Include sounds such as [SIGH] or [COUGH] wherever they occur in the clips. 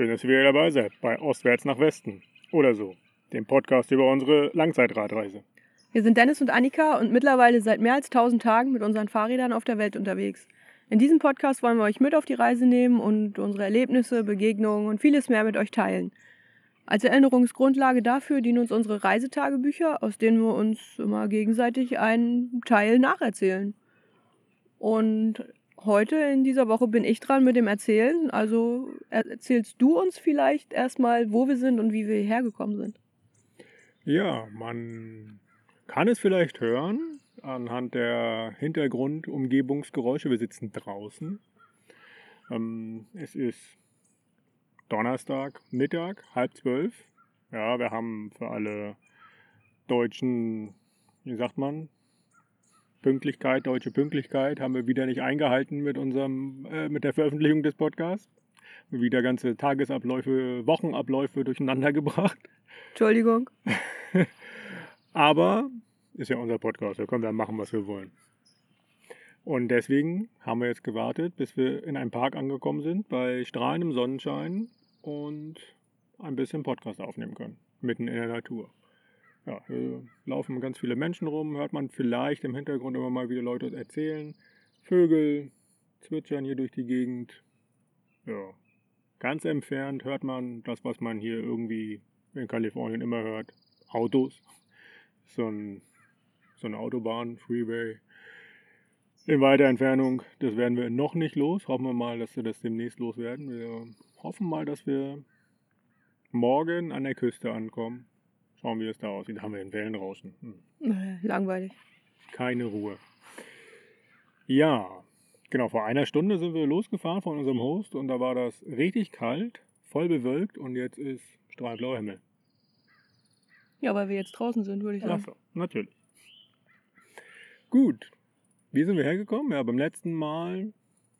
Schön, dass ihr wieder dabei seid bei Ostwärts nach Westen oder so, dem Podcast über unsere Langzeitradreise. Wir sind Dennis und Annika und mittlerweile seit mehr als 1000 Tagen mit unseren Fahrrädern auf der Welt unterwegs. In diesem Podcast wollen wir euch mit auf die Reise nehmen und unsere Erlebnisse, Begegnungen und vieles mehr mit euch teilen. Als Erinnerungsgrundlage dafür dienen uns unsere Reisetagebücher, aus denen wir uns immer gegenseitig einen Teil nacherzählen. Und heute in dieser Woche bin ich dran mit dem Erzählen. Also erzählst du uns vielleicht erstmal, wo wir sind und wie wir hierher gekommen sind. Ja, man kann es vielleicht hören anhand der Hintergrundumgebungsgeräusche. Wir sitzen draußen. Ähm, es ist Donnerstag, Mittag, halb zwölf. Ja, wir haben für alle deutschen, wie sagt man, Pünktlichkeit, deutsche Pünktlichkeit haben wir wieder nicht eingehalten mit unserem, äh, mit der Veröffentlichung des Podcasts. Wieder ganze Tagesabläufe, Wochenabläufe durcheinander [LAUGHS] gebracht. Entschuldigung. [LAUGHS] Aber ist ja unser Podcast, da können wir machen, was wir wollen. Und deswegen haben wir jetzt gewartet, bis wir in einem Park angekommen sind, bei strahlendem Sonnenschein und ein bisschen Podcast aufnehmen können, mitten in der Natur ja, laufen ganz viele Menschen rum, hört man vielleicht im Hintergrund immer mal wieder Leute erzählen. Vögel zwitschern hier durch die Gegend. Ja, ganz entfernt hört man das, was man hier irgendwie in Kalifornien immer hört. Autos. So, ein, so eine Autobahn, Freeway. In weiter Entfernung, das werden wir noch nicht los. Hoffen wir mal, dass wir das demnächst loswerden. Wir hoffen mal, dass wir morgen an der Küste ankommen. Schauen, wie es da aussieht. Da haben wir einen Wellenrauschen. Hm. Langweilig. Keine Ruhe. Ja, genau. Vor einer Stunde sind wir losgefahren von unserem Host und da war das richtig kalt, voll bewölkt und jetzt ist strahlblauer Himmel. Ja, weil wir jetzt draußen sind, würde ich sagen. Achso, natürlich. Gut. Wie sind wir hergekommen? Ja, beim letzten Mal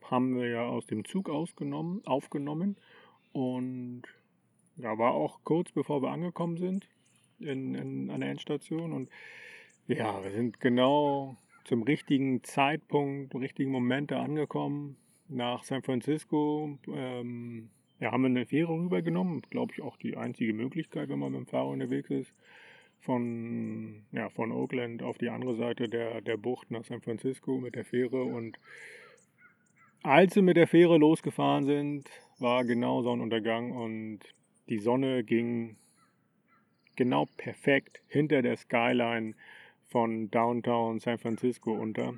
haben wir ja aus dem Zug ausgenommen, aufgenommen und da war auch kurz bevor wir angekommen sind, in, in, an der Endstation. Und ja, wir sind genau zum richtigen Zeitpunkt, richtigen Moment angekommen. Nach San Francisco ähm, ja, haben wir eine Fähre rübergenommen. Glaube ich auch die einzige Möglichkeit, wenn man mit dem Fahrer unterwegs ist. Von, ja, von Oakland auf die andere Seite der, der Bucht nach San Francisco mit der Fähre. Und als wir mit der Fähre losgefahren sind, war genau Sonnenuntergang und die Sonne ging genau perfekt hinter der Skyline von Downtown San Francisco unter.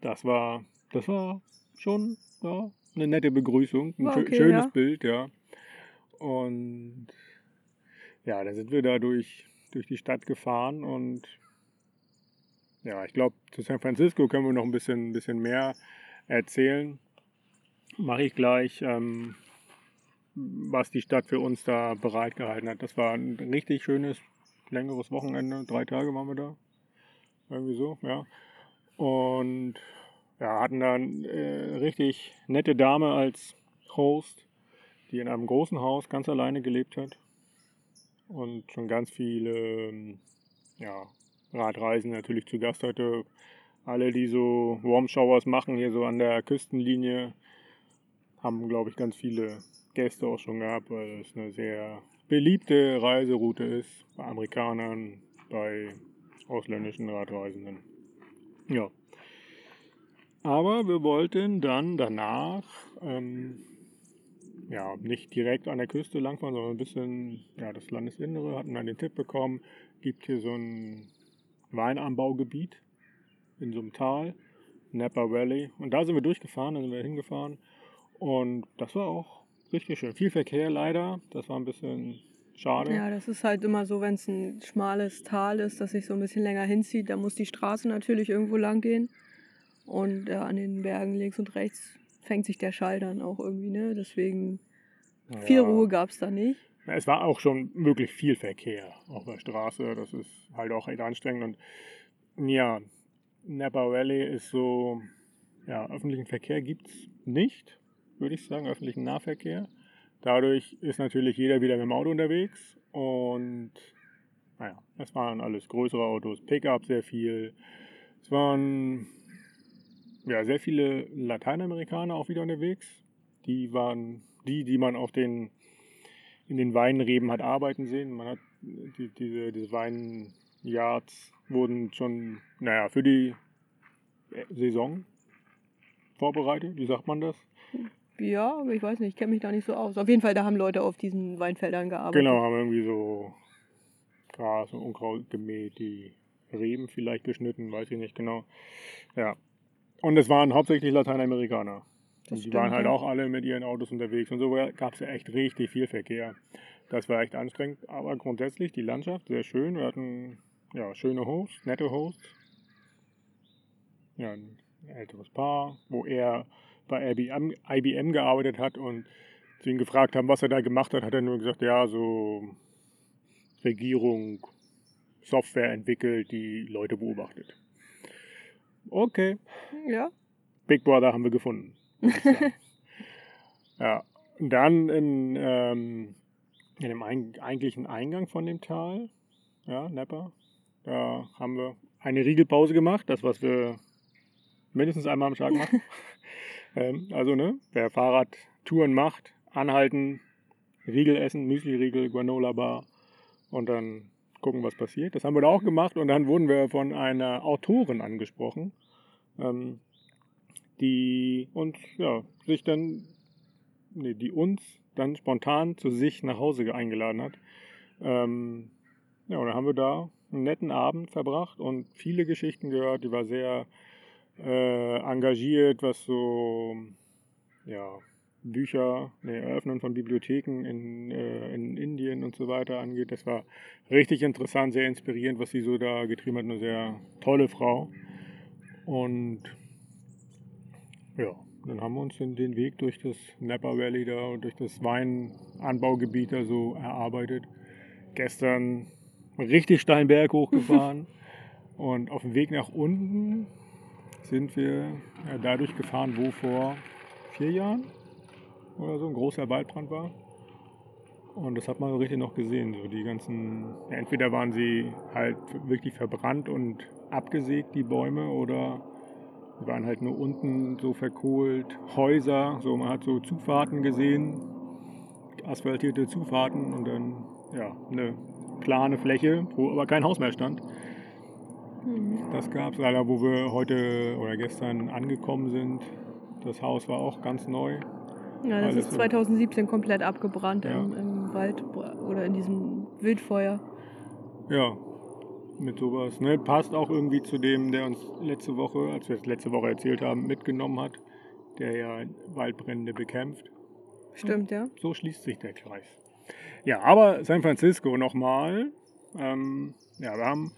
Das war, das war schon ja, eine nette Begrüßung, ein okay, schönes ja. Bild, ja. Und ja, da sind wir da durch, durch die Stadt gefahren und ja, ich glaube, zu San Francisco können wir noch ein bisschen, ein bisschen mehr erzählen. Mache ich gleich. Ähm, was die Stadt für uns da bereitgehalten hat. Das war ein richtig schönes, längeres Wochenende. Drei Tage waren wir da. Irgendwie so, ja. Und ja, hatten da eine äh, richtig nette Dame als Host, die in einem großen Haus ganz alleine gelebt hat. Und schon ganz viele ja, Radreisen natürlich zu Gast hatte. Alle, die so Warm Showers machen, hier so an der Küstenlinie, haben, glaube ich, ganz viele Gäste auch schon gehabt, weil es eine sehr beliebte Reiseroute ist bei Amerikanern, bei ausländischen Radreisenden. Ja. Aber wir wollten dann danach ähm, ja, nicht direkt an der Küste langfahren, sondern ein bisschen ja, das Landesinnere, hatten dann den Tipp bekommen, gibt hier so ein Weinanbaugebiet in so einem Tal, Napa Valley. Und da sind wir durchgefahren, da sind wir hingefahren. Und das war auch richtig schön. Viel Verkehr leider, das war ein bisschen schade. Ja, das ist halt immer so, wenn es ein schmales Tal ist, das sich so ein bisschen länger hinzieht, da muss die Straße natürlich irgendwo lang gehen. Und ja, an den Bergen links und rechts fängt sich der Schall dann auch irgendwie, ne? Deswegen ja. viel Ruhe gab es da nicht. Es war auch schon wirklich viel Verkehr auf der Straße. Das ist halt auch echt anstrengend. Und ja, Napa Valley ist so, ja, öffentlichen Verkehr gibt es nicht würde ich sagen, öffentlichen Nahverkehr. Dadurch ist natürlich jeder wieder mit dem Auto unterwegs und naja, es waren alles größere Autos, Pickup sehr viel. Es waren ja, sehr viele Lateinamerikaner auch wieder unterwegs. Die waren die, die man auf den, in den Weinreben hat arbeiten sehen. Man hat die, diese, diese Weinjards wurden schon, naja, für die Saison vorbereitet. Wie sagt man das? Ja, aber ich weiß nicht, ich kenne mich da nicht so aus. Auf jeden Fall, da haben Leute auf diesen Weinfeldern gearbeitet. Genau, haben irgendwie so Gras und Unkraut gemäht, die Reben vielleicht geschnitten, weiß ich nicht genau. Ja. Und es waren hauptsächlich Lateinamerikaner. Das Und die stimmt, waren halt ja. auch alle mit ihren Autos unterwegs und so gab es ja echt richtig viel Verkehr. Das war echt anstrengend, aber grundsätzlich die Landschaft sehr schön. Wir hatten ja, schöne Hosts, nette Hosts. Ja, ein älteres Paar, wo er bei IBM, IBM gearbeitet hat und sie ihn gefragt haben, was er da gemacht hat, hat er nur gesagt, ja, so Regierung, Software entwickelt, die Leute beobachtet. Okay, Ja, Big Brother haben wir gefunden. [LAUGHS] ja, und dann in, ähm, in dem eigentlichen Eingang von dem Tal, ja, Nepper, da haben wir eine Riegelpause gemacht, das, was wir mindestens einmal am Tag machen. [LAUGHS] ähm, also, ne, wer Fahrradtouren macht, anhalten, Riegel essen, Müsli-Riegel, Granola-Bar und dann gucken, was passiert. Das haben wir da auch gemacht und dann wurden wir von einer Autorin angesprochen, ähm, die uns, ja, sich dann, nee, die uns dann spontan zu sich nach Hause eingeladen hat. Ähm, ja, und dann haben wir da einen netten Abend verbracht und viele Geschichten gehört. Die war sehr äh, engagiert, was so, ja, Bücher, nee, Eröffnung von Bibliotheken in, äh, in Indien und so weiter angeht. Das war richtig interessant, sehr inspirierend, was sie so da getrieben hat. Eine sehr tolle Frau. Und ja, dann haben wir uns den, den Weg durch das Napa Valley da und durch das Weinanbaugebiet da so erarbeitet. Gestern richtig steilen Berg hochgefahren [LAUGHS] und auf dem Weg nach unten sind wir ja, dadurch gefahren, wo vor vier Jahren oder so ein großer Waldbrand war. Und das hat man so richtig noch gesehen. So die ganzen, ja, entweder waren sie halt wirklich verbrannt und abgesägt, die Bäume, oder sie waren halt nur unten so verkohlt. Häuser, so man hat so Zufahrten gesehen, asphaltierte Zufahrten und dann ja eine plane Fläche, wo aber kein Haus mehr stand. Mhm. Das gab es leider, wo wir heute oder gestern angekommen sind. Das Haus war auch ganz neu. Ja, das ist so. 2017 komplett abgebrannt Ja. im, im Wald oder in diesem Wildfeuer. Ja, mit sowas. Ne? Passt auch irgendwie zu dem, der uns letzte Woche, als wir es letzte Woche erzählt haben, mitgenommen hat, der ja Waldbrände bekämpft. Stimmt, ja. So schließt sich der Kreis. Ja, aber San Francisco nochmal. Ähm, ja, wir haben.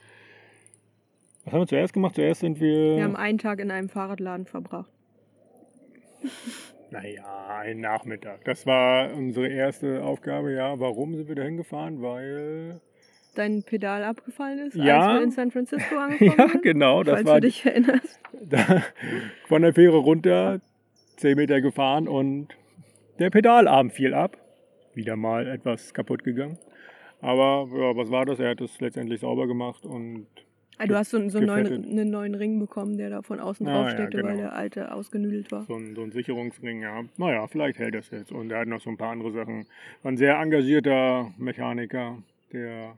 Was haben wir zuerst gemacht? Zuerst sind wir. Wir haben einen Tag in einem Fahrradladen verbracht. Naja, ein Nachmittag. Das war unsere erste Aufgabe, ja. Warum sind wir da hingefahren? Weil. Dein Pedal abgefallen ist, Ja. als wir in San Francisco [LAUGHS] angekommen Ja, sind. genau. Das falls war du dich erinnerst. [LAUGHS] da, von der Fähre runter, 10 Meter gefahren und der Pedalarm fiel ab. Wieder mal etwas kaputt gegangen. Aber ja, was war das? Er hat es letztendlich sauber gemacht und Ah, du hast so, so einen, neuen, einen neuen Ring bekommen, der da von außen Ah, drauf ja, steckte, weil genau. der alte ausgenüdelt war. so ein, so ein Sicherungsring, ja. Naja, vielleicht hält das jetzt. Und er hat noch so ein paar andere Sachen. War ein sehr engagierter Mechaniker, der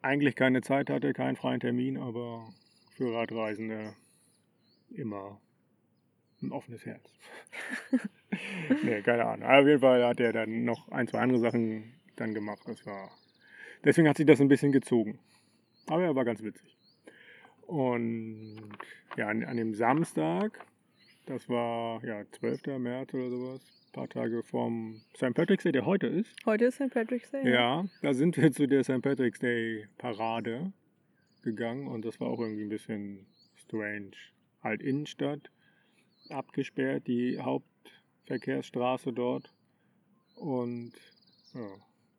eigentlich keine Zeit hatte, keinen freien Termin, aber für Radreisende immer ein offenes Herz. [LAUGHS] nee, keine Ahnung. Aber auf jeden Fall hat er dann noch ein, zwei andere Sachen dann gemacht. Das war. Deswegen hat sich das ein bisschen gezogen. Aber er war ganz witzig. Und ja, an, an dem Samstag, das war ja 12. März oder sowas, ein paar Tage vorm St. Patrick's Day, der heute ist. Heute ist St. Patrick's Day. Ja, da sind wir zu der St. Patrick's Day Parade gegangen und das war auch irgendwie ein bisschen strange. Halt Innenstadt, abgesperrt, die Hauptverkehrsstraße dort und ja,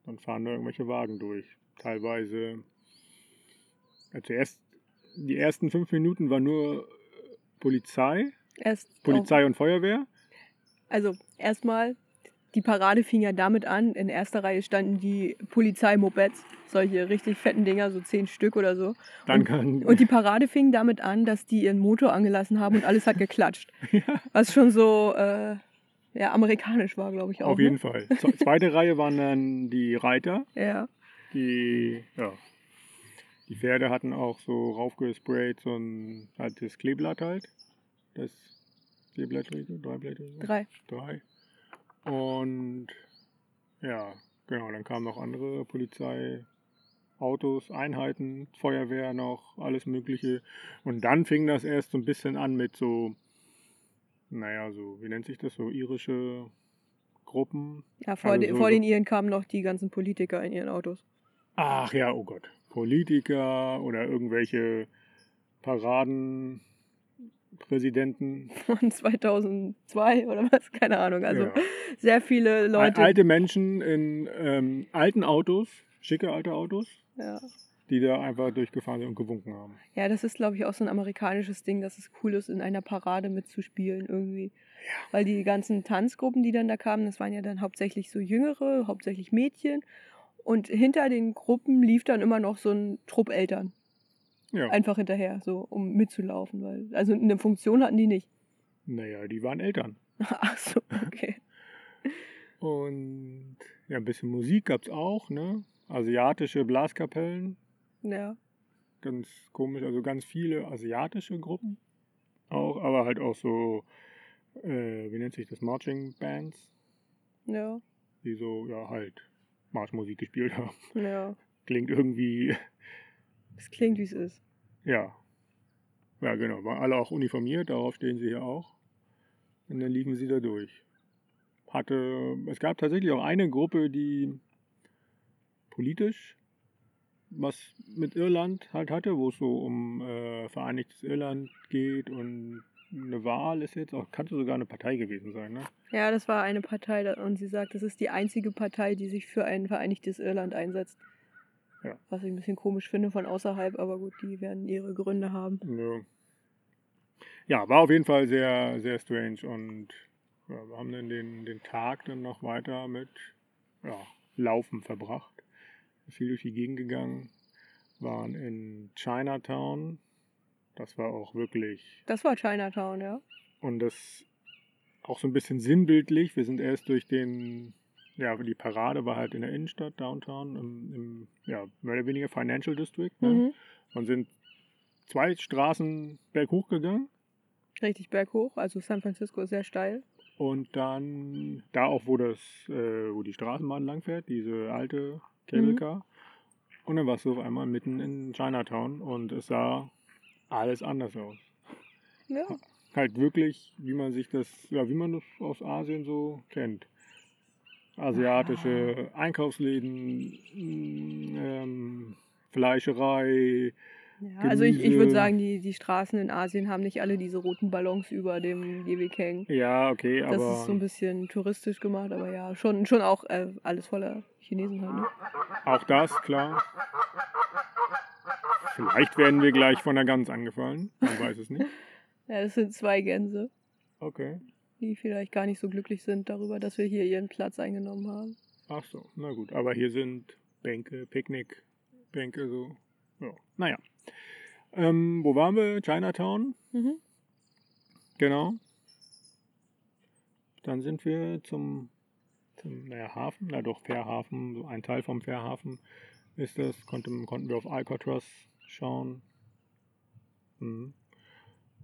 dann fahren da irgendwelche Wagen durch. Teilweise, ja, zuerst, die ersten fünf Minuten war nur äh, Polizei, Erst Polizei und Feuerwehr. Also erstmal, die Parade fing ja damit an. In erster Reihe standen die Polizeimopeds, solche richtig fetten Dinger, so zehn Stück oder so. Dann und, kann, und die Parade fing damit an, dass die ihren Motor angelassen haben und alles hat geklatscht. [LAUGHS] Was schon so, äh, ja, amerikanisch war, glaube ich auch. Auf jeden Fall. Ze- Zweite Reihe waren dann die Reiter. Ne? [LAUGHS] Ja. Die, ja, die Pferde hatten auch so raufgesprayt, so ein halt das Kleeblatt halt. Das Kleeblattrige, Dreiblättrige? Drei. Drei. Und ja, genau, dann kamen noch andere Polizei, Autos, Einheiten, Feuerwehr noch, alles Mögliche. Und dann fing das erst so ein bisschen an mit so, naja, so, wie nennt sich das, so irische Gruppen. Ja, vor, Also de, so- vor den Iren kamen noch die ganzen Politiker in ihren Autos. Ach ja, oh Gott. Politiker oder irgendwelche Paradenpräsidenten. Von [LAUGHS] 2002 oder was? Keine Ahnung. Also ja. sehr viele Leute. Al- Alte Menschen in ähm, alten Autos, schicke alte Autos, Ja. die da einfach durchgefahren sind und gewunken haben. ja, das ist, glaube ich, auch so ein amerikanisches Ding, dass es cool ist, in einer Parade mitzuspielen irgendwie. Weil die ganzen Tanzgruppen, die dann da kamen, das waren ja dann hauptsächlich so Jüngere, hauptsächlich Mädchen. Und hinter den Gruppen lief dann immer noch so ein Trupp Eltern. Ja. Einfach hinterher, so um mitzulaufen. Weil, also eine Funktion hatten die nicht. Naja, die waren Eltern. [LAUGHS] Ach so, okay. Und ja, ein bisschen Musik gab es auch, ne? Asiatische Blaskapellen, Ja. ganz komisch, also ganz viele asiatische Gruppen auch, aber halt auch so, äh, wie nennt sich das, Marching Bands, Ja. die so, ja, halt Marschmusik gespielt haben. Ja. Klingt irgendwie, Es klingt, wie es ist. ja, ja genau, waren alle auch uniformiert, darauf stehen sie hier auch. Und dann liefen sie da durch. Hatte, es gab tatsächlich auch eine Gruppe, die politisch was mit Irland halt hatte, wo es so um äh, Vereinigtes Irland geht und eine Wahl ist jetzt auch, könnte sogar eine Partei gewesen sein, ne? Ja, das war eine Partei und sie sagt, das ist die einzige Partei, die sich für ein vereinigtes Irland einsetzt. Ja. Was ich ein bisschen komisch finde von außerhalb, aber gut, die werden ihre Gründe haben. Ja. ja, war auf jeden Fall sehr, sehr strange und ja, wir haben dann den, den Tag dann noch weiter mit ja, Laufen verbracht. Viel durch die Gegend gegangen, waren in Chinatown. Das war auch wirklich Das war Chinatown, ja. und das auch so ein bisschen sinnbildlich. Wir sind erst durch den, ja, die Parade war halt in der Innenstadt, Downtown, im, im ja, mehr oder weniger Financial District. Ne? Mhm. Und sind zwei Straßen berghoch gegangen. Richtig berghoch, also San Francisco ist sehr steil. Und dann da auch, wo das, äh, wo die Straßenbahn langfährt, diese alte Cable Mhm. Car. Und dann warst du auf einmal mitten in Chinatown und es sah alles anders aus. Ja. Halt wirklich, wie man sich das, ja, wie man das aus Asien so kennt. Asiatische Einkaufsläden, mh, ähm, Fleischerei, ja also ich, ich würde sagen, die, die Straßen in Asien haben nicht alle diese roten Ballons über dem Gehweg hängen. ja, okay, Das aber ist so ein bisschen touristisch gemacht, aber ja, schon, schon auch äh, alles voller Chinesen halt. Ne? Auch das, klar. Vielleicht werden wir gleich von der Gans angefallen. Man weiß es nicht. [LAUGHS] Ja, das sind zwei Gänse, Okay. die vielleicht gar nicht so glücklich sind darüber, dass wir hier ihren Platz eingenommen haben. Ach so, na gut. Aber hier sind Bänke, Picknickbänke, so. Ja. Naja. Ähm, wo waren wir? Chinatown, Mhm. genau. Dann sind wir zum, zum naja, Hafen, na doch, Fährhafen, so ein Teil vom Fährhafen ist das. Konnte, konnten wir auf Alcatraz schauen. Mhm.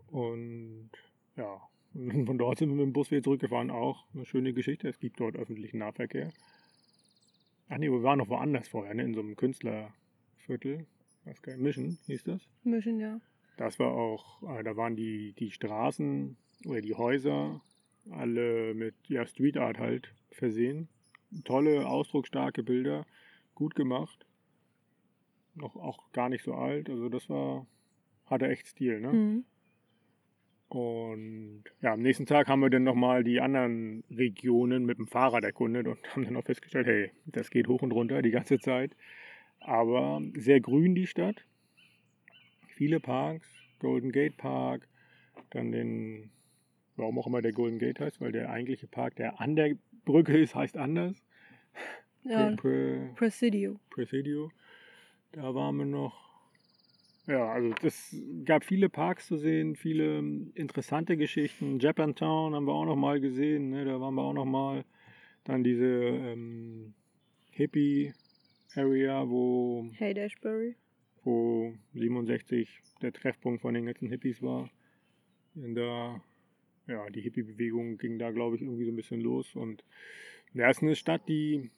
Und ja, [LAUGHS] von dort sind wir mit dem Bus wieder zurückgefahren. Auch eine schöne Geschichte. Es gibt dort öffentlichen Nahverkehr. Ach nee, wir waren noch woanders vorher, ne? in so einem Künstlerviertel. Was geil, Mission hieß das. Mischen, ja. Das war auch, äh, da waren die, die Straßen oder die Häuser alle mit ja, Street Art halt versehen. Tolle, ausdrucksstarke Bilder, gut gemacht. Noch auch gar nicht so alt, also das war, hatte echt Stil, ne? Mhm. Und ja, am nächsten Tag haben wir dann nochmal die anderen Regionen mit dem Fahrrad erkundet und haben dann auch festgestellt, hey, das geht hoch und runter die ganze Zeit. Aber sehr grün die Stadt. Viele Parks, Golden Gate Park, dann den, warum auch immer der Golden Gate heißt, weil der eigentliche Park, der an der Brücke ist, heißt anders. Ja, Pre- Pre- Presidio. Presidio. Da waren wir noch. ja, also es gab viele Parks zu sehen, viele ähm, interessante Geschichten. Japantown haben wir auch noch mal gesehen, ne? da waren wir auch noch mal. Dann diese ähm, Hippie-Area, wo, Haydashbury. wo 67 der Treffpunkt von den ganzen Hippies war. Und da, ja, die Hippie-Bewegung ging da, glaube ich, irgendwie so ein bisschen los. Und ja, es ist eine Stadt, die,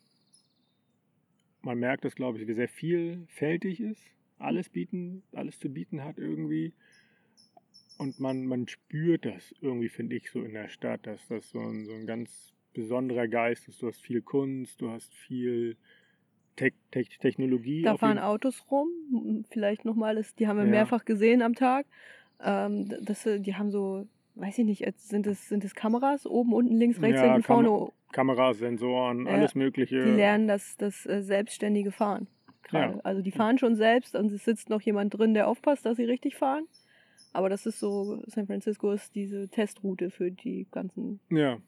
man merkt das, glaube ich, sehr vielfältig ist alles bieten, alles zu bieten hat irgendwie. Und man, man spürt das irgendwie, finde ich, so in der Stadt, dass das so ein, so ein ganz besonderer Geist ist. Du hast viel Kunst, du hast viel Te Te Technologie. Da fahren Autos rum, vielleicht nochmal, die haben wir Ja. mehrfach gesehen am Tag. Ähm, das, äh, die haben so, weiß ich nicht, jetzt sind es, sind es Kameras oben, unten, links, rechts, Ja, hinten, vorne. Kameras, Sensoren, Ja, alles Mögliche. Die lernen das, das äh, selbstständige Fahren. Ja. Also die fahren schon selbst und es sitzt noch jemand drin, der aufpasst, dass sie richtig fahren. Aber das ist so, San Francisco ist diese Testroute für die ganzen Ja,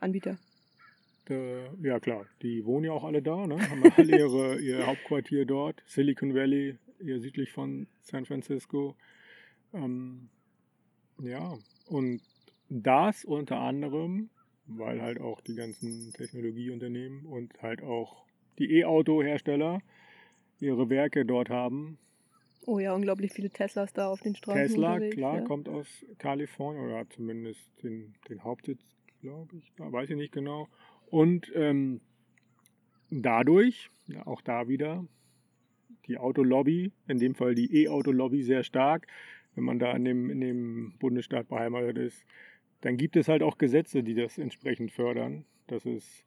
Anbieter. ja klar. Die wohnen ja auch alle da, ne? haben alle ihre, [LAUGHS] ihr Hauptquartier dort. Silicon Valley, eher südlich von San Francisco. Ähm, ja, und das unter anderem, weil halt auch die ganzen Technologieunternehmen und halt auch die E-Auto-Hersteller ihre Werke dort haben. Oh ja, unglaublich viele Teslas da auf den Straßen Tesla, klar, ja. kommt aus Kalifornien oder hat zumindest den, den Hauptsitz, glaube ich, da weiß ich nicht genau. Und ähm, dadurch, ja, auch da wieder, die Autolobby, in dem Fall die E-Auto-Lobby sehr stark, wenn man da in dem, in dem Bundesstaat beheimatet ist, dann gibt es halt auch Gesetze, die das entsprechend fördern. Das ist,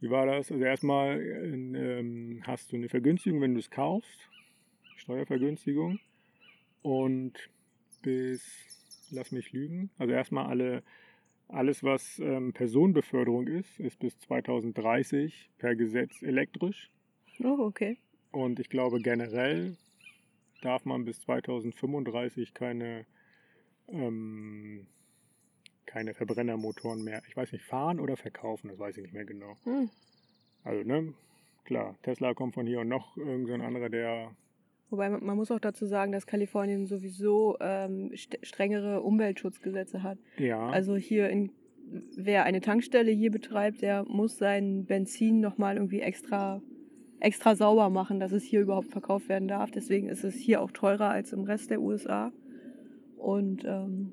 wie war das? Also erstmal ähm, hast du eine Vergünstigung, wenn du es kaufst, Steuervergünstigung. Und bis, lass mich lügen, also erstmal alle, alles, was ähm, Personenbeförderung ist, ist bis 2030 per Gesetz elektrisch. Oh, okay. Und ich glaube generell darf man bis 2035 keine, ähm, keine Verbrennermotoren mehr, ich weiß nicht, fahren oder verkaufen, das weiß ich nicht mehr genau. Hm. Also, ne, klar, Tesla kommt von hier und noch irgend so ein anderer, der, Wobei man, muss auch dazu sagen, dass Kalifornien sowieso ähm, st strengere Umweltschutzgesetze hat. ja, Also hier in wer eine Tankstelle hier betreibt, der muss sein Benzin nochmal irgendwie extra, extra sauber machen, dass es hier überhaupt verkauft werden darf. Deswegen ist es hier auch teurer als im Rest der USA. Und ähm,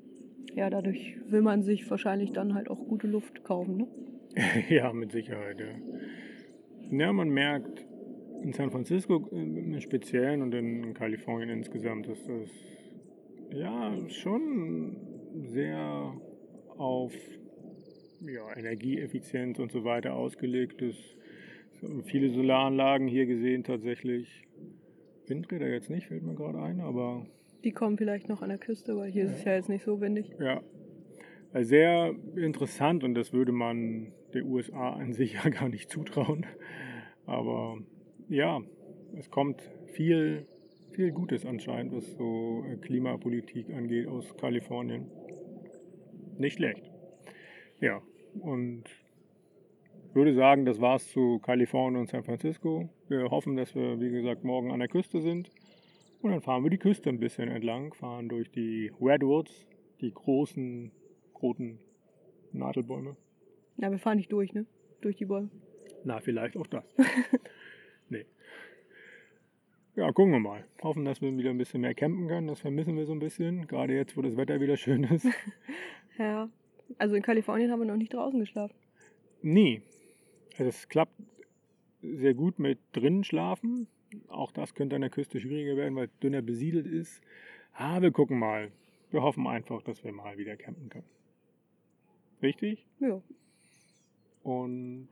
ja, dadurch will man sich wahrscheinlich dann halt auch gute Luft kaufen. Ne? [LAUGHS] ja, mit Sicherheit, ja. Ja, man merkt in San Francisco im Speziellen und in Kalifornien insgesamt, dass das ja schon sehr auf ja, Energieeffizienz und so weiter ausgelegt ist. Viele Solaranlagen hier gesehen tatsächlich. Windräder jetzt nicht, fällt mir gerade ein, aber Die kommen vielleicht noch an der Küste, weil hier ist es ja jetzt nicht so windig. Ja, Äh, sehr interessant und das würde man der USA [LAUGHS] an sich ja gar nicht zutrauen. Aber ja, es kommt viel, viel Gutes anscheinend, was so äh, Klimapolitik angeht aus Kalifornien. Nicht schlecht. Ja, und würde sagen, das war's zu Kalifornien und San Francisco. Wir hoffen, dass wir, wie gesagt, morgen an der Küste sind. Und dann fahren wir die Küste ein bisschen entlang, fahren durch die Redwoods, die großen, roten Nadelbäume. Ja, wir fahren nicht durch, ne? Durch die Bäume. Na, vielleicht auch das. [LAUGHS] nee. Ja, gucken wir mal. Hoffen, dass wir wieder ein bisschen mehr campen können. Das vermissen wir so ein bisschen. Gerade jetzt, wo das Wetter wieder schön ist. [LAUGHS] Ja. Also in Kalifornien haben wir noch nicht draußen geschlafen. Nee. Also es klappt sehr gut mit drinnen schlafen. Auch das könnte an der Küste schwieriger werden, weil es dünner besiedelt ist. Ah, wir gucken mal. Wir hoffen einfach, dass wir mal wieder campen können. Richtig? Ja. Und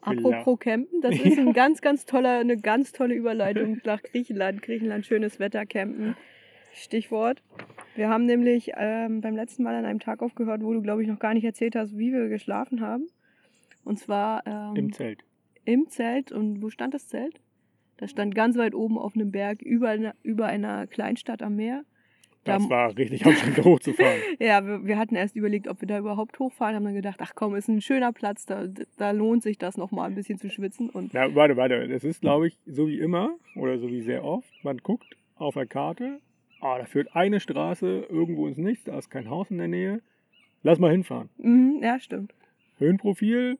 Apropos Campen, das ist [LAUGHS] ein ganz, ganz toller, eine ganz tolle Überleitung nach Griechenland. Griechenland, schönes Wetter, Campen. Stichwort. Wir haben nämlich ähm, beim letzten Mal an einem Tag aufgehört, wo du, glaube ich, noch gar nicht erzählt hast, wie wir geschlafen haben. Und zwar ähm, im Zelt. Im Zelt. Und wo stand das Zelt? Das stand ganz weit oben auf einem Berg über einer, über einer Kleinstadt am Meer. Das Da- war richtig anstrengend hochzufahren. [LAUGHS] Ja, wir, wir hatten erst überlegt, ob wir da überhaupt hochfahren, haben dann gedacht, ach komm, ist ein schöner Platz, da, da lohnt sich das nochmal ein bisschen zu schwitzen. Und Na, warte, warte. Das ist, glaube ich, so wie immer oder so wie sehr oft. Man guckt auf der Karte, ah, da führt eine Straße irgendwo ins Nichts, da ist kein Haus in der Nähe. Lass mal hinfahren. Mhm, ja, stimmt. Höhenprofil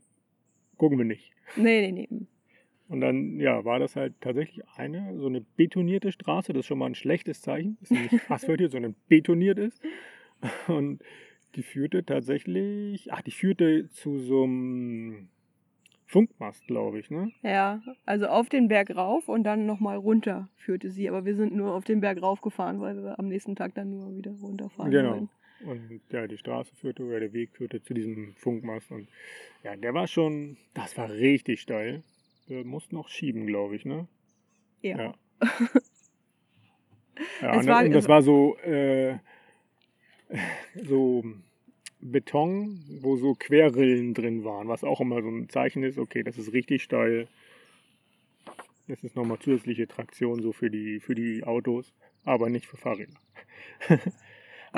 gucken wir nicht. Nee, nee, nee. Und dann, ja, war das halt tatsächlich eine, so eine betonierte Straße. Das ist schon mal ein schlechtes Zeichen. Das ist nicht [LAUGHS] asphaltiert, sondern betoniert ist. Und die führte tatsächlich, ach, die führte zu so einem Funkmast, glaube ich, ne? Ja, also auf den Berg rauf und dann nochmal runter führte sie. Aber wir sind nur auf den Berg rauf gefahren, weil wir am nächsten Tag dann nur wieder runterfahren Genau. wollen. Und ja, die Straße führte oder der Weg führte zu diesem Funkmast. Und ja, der war schon, das war richtig steil. Wir mussten noch schieben, glaube ich, ne? Ja. Ja. [LAUGHS] Ja, und, war- und das war so, äh, [LAUGHS] so Beton, wo so Querrillen drin waren, was auch immer so ein Zeichen ist, okay, das ist richtig steil. Das ist nochmal zusätzliche Traktion so für die, für die Autos, aber nicht für Fahrräder. [LAUGHS]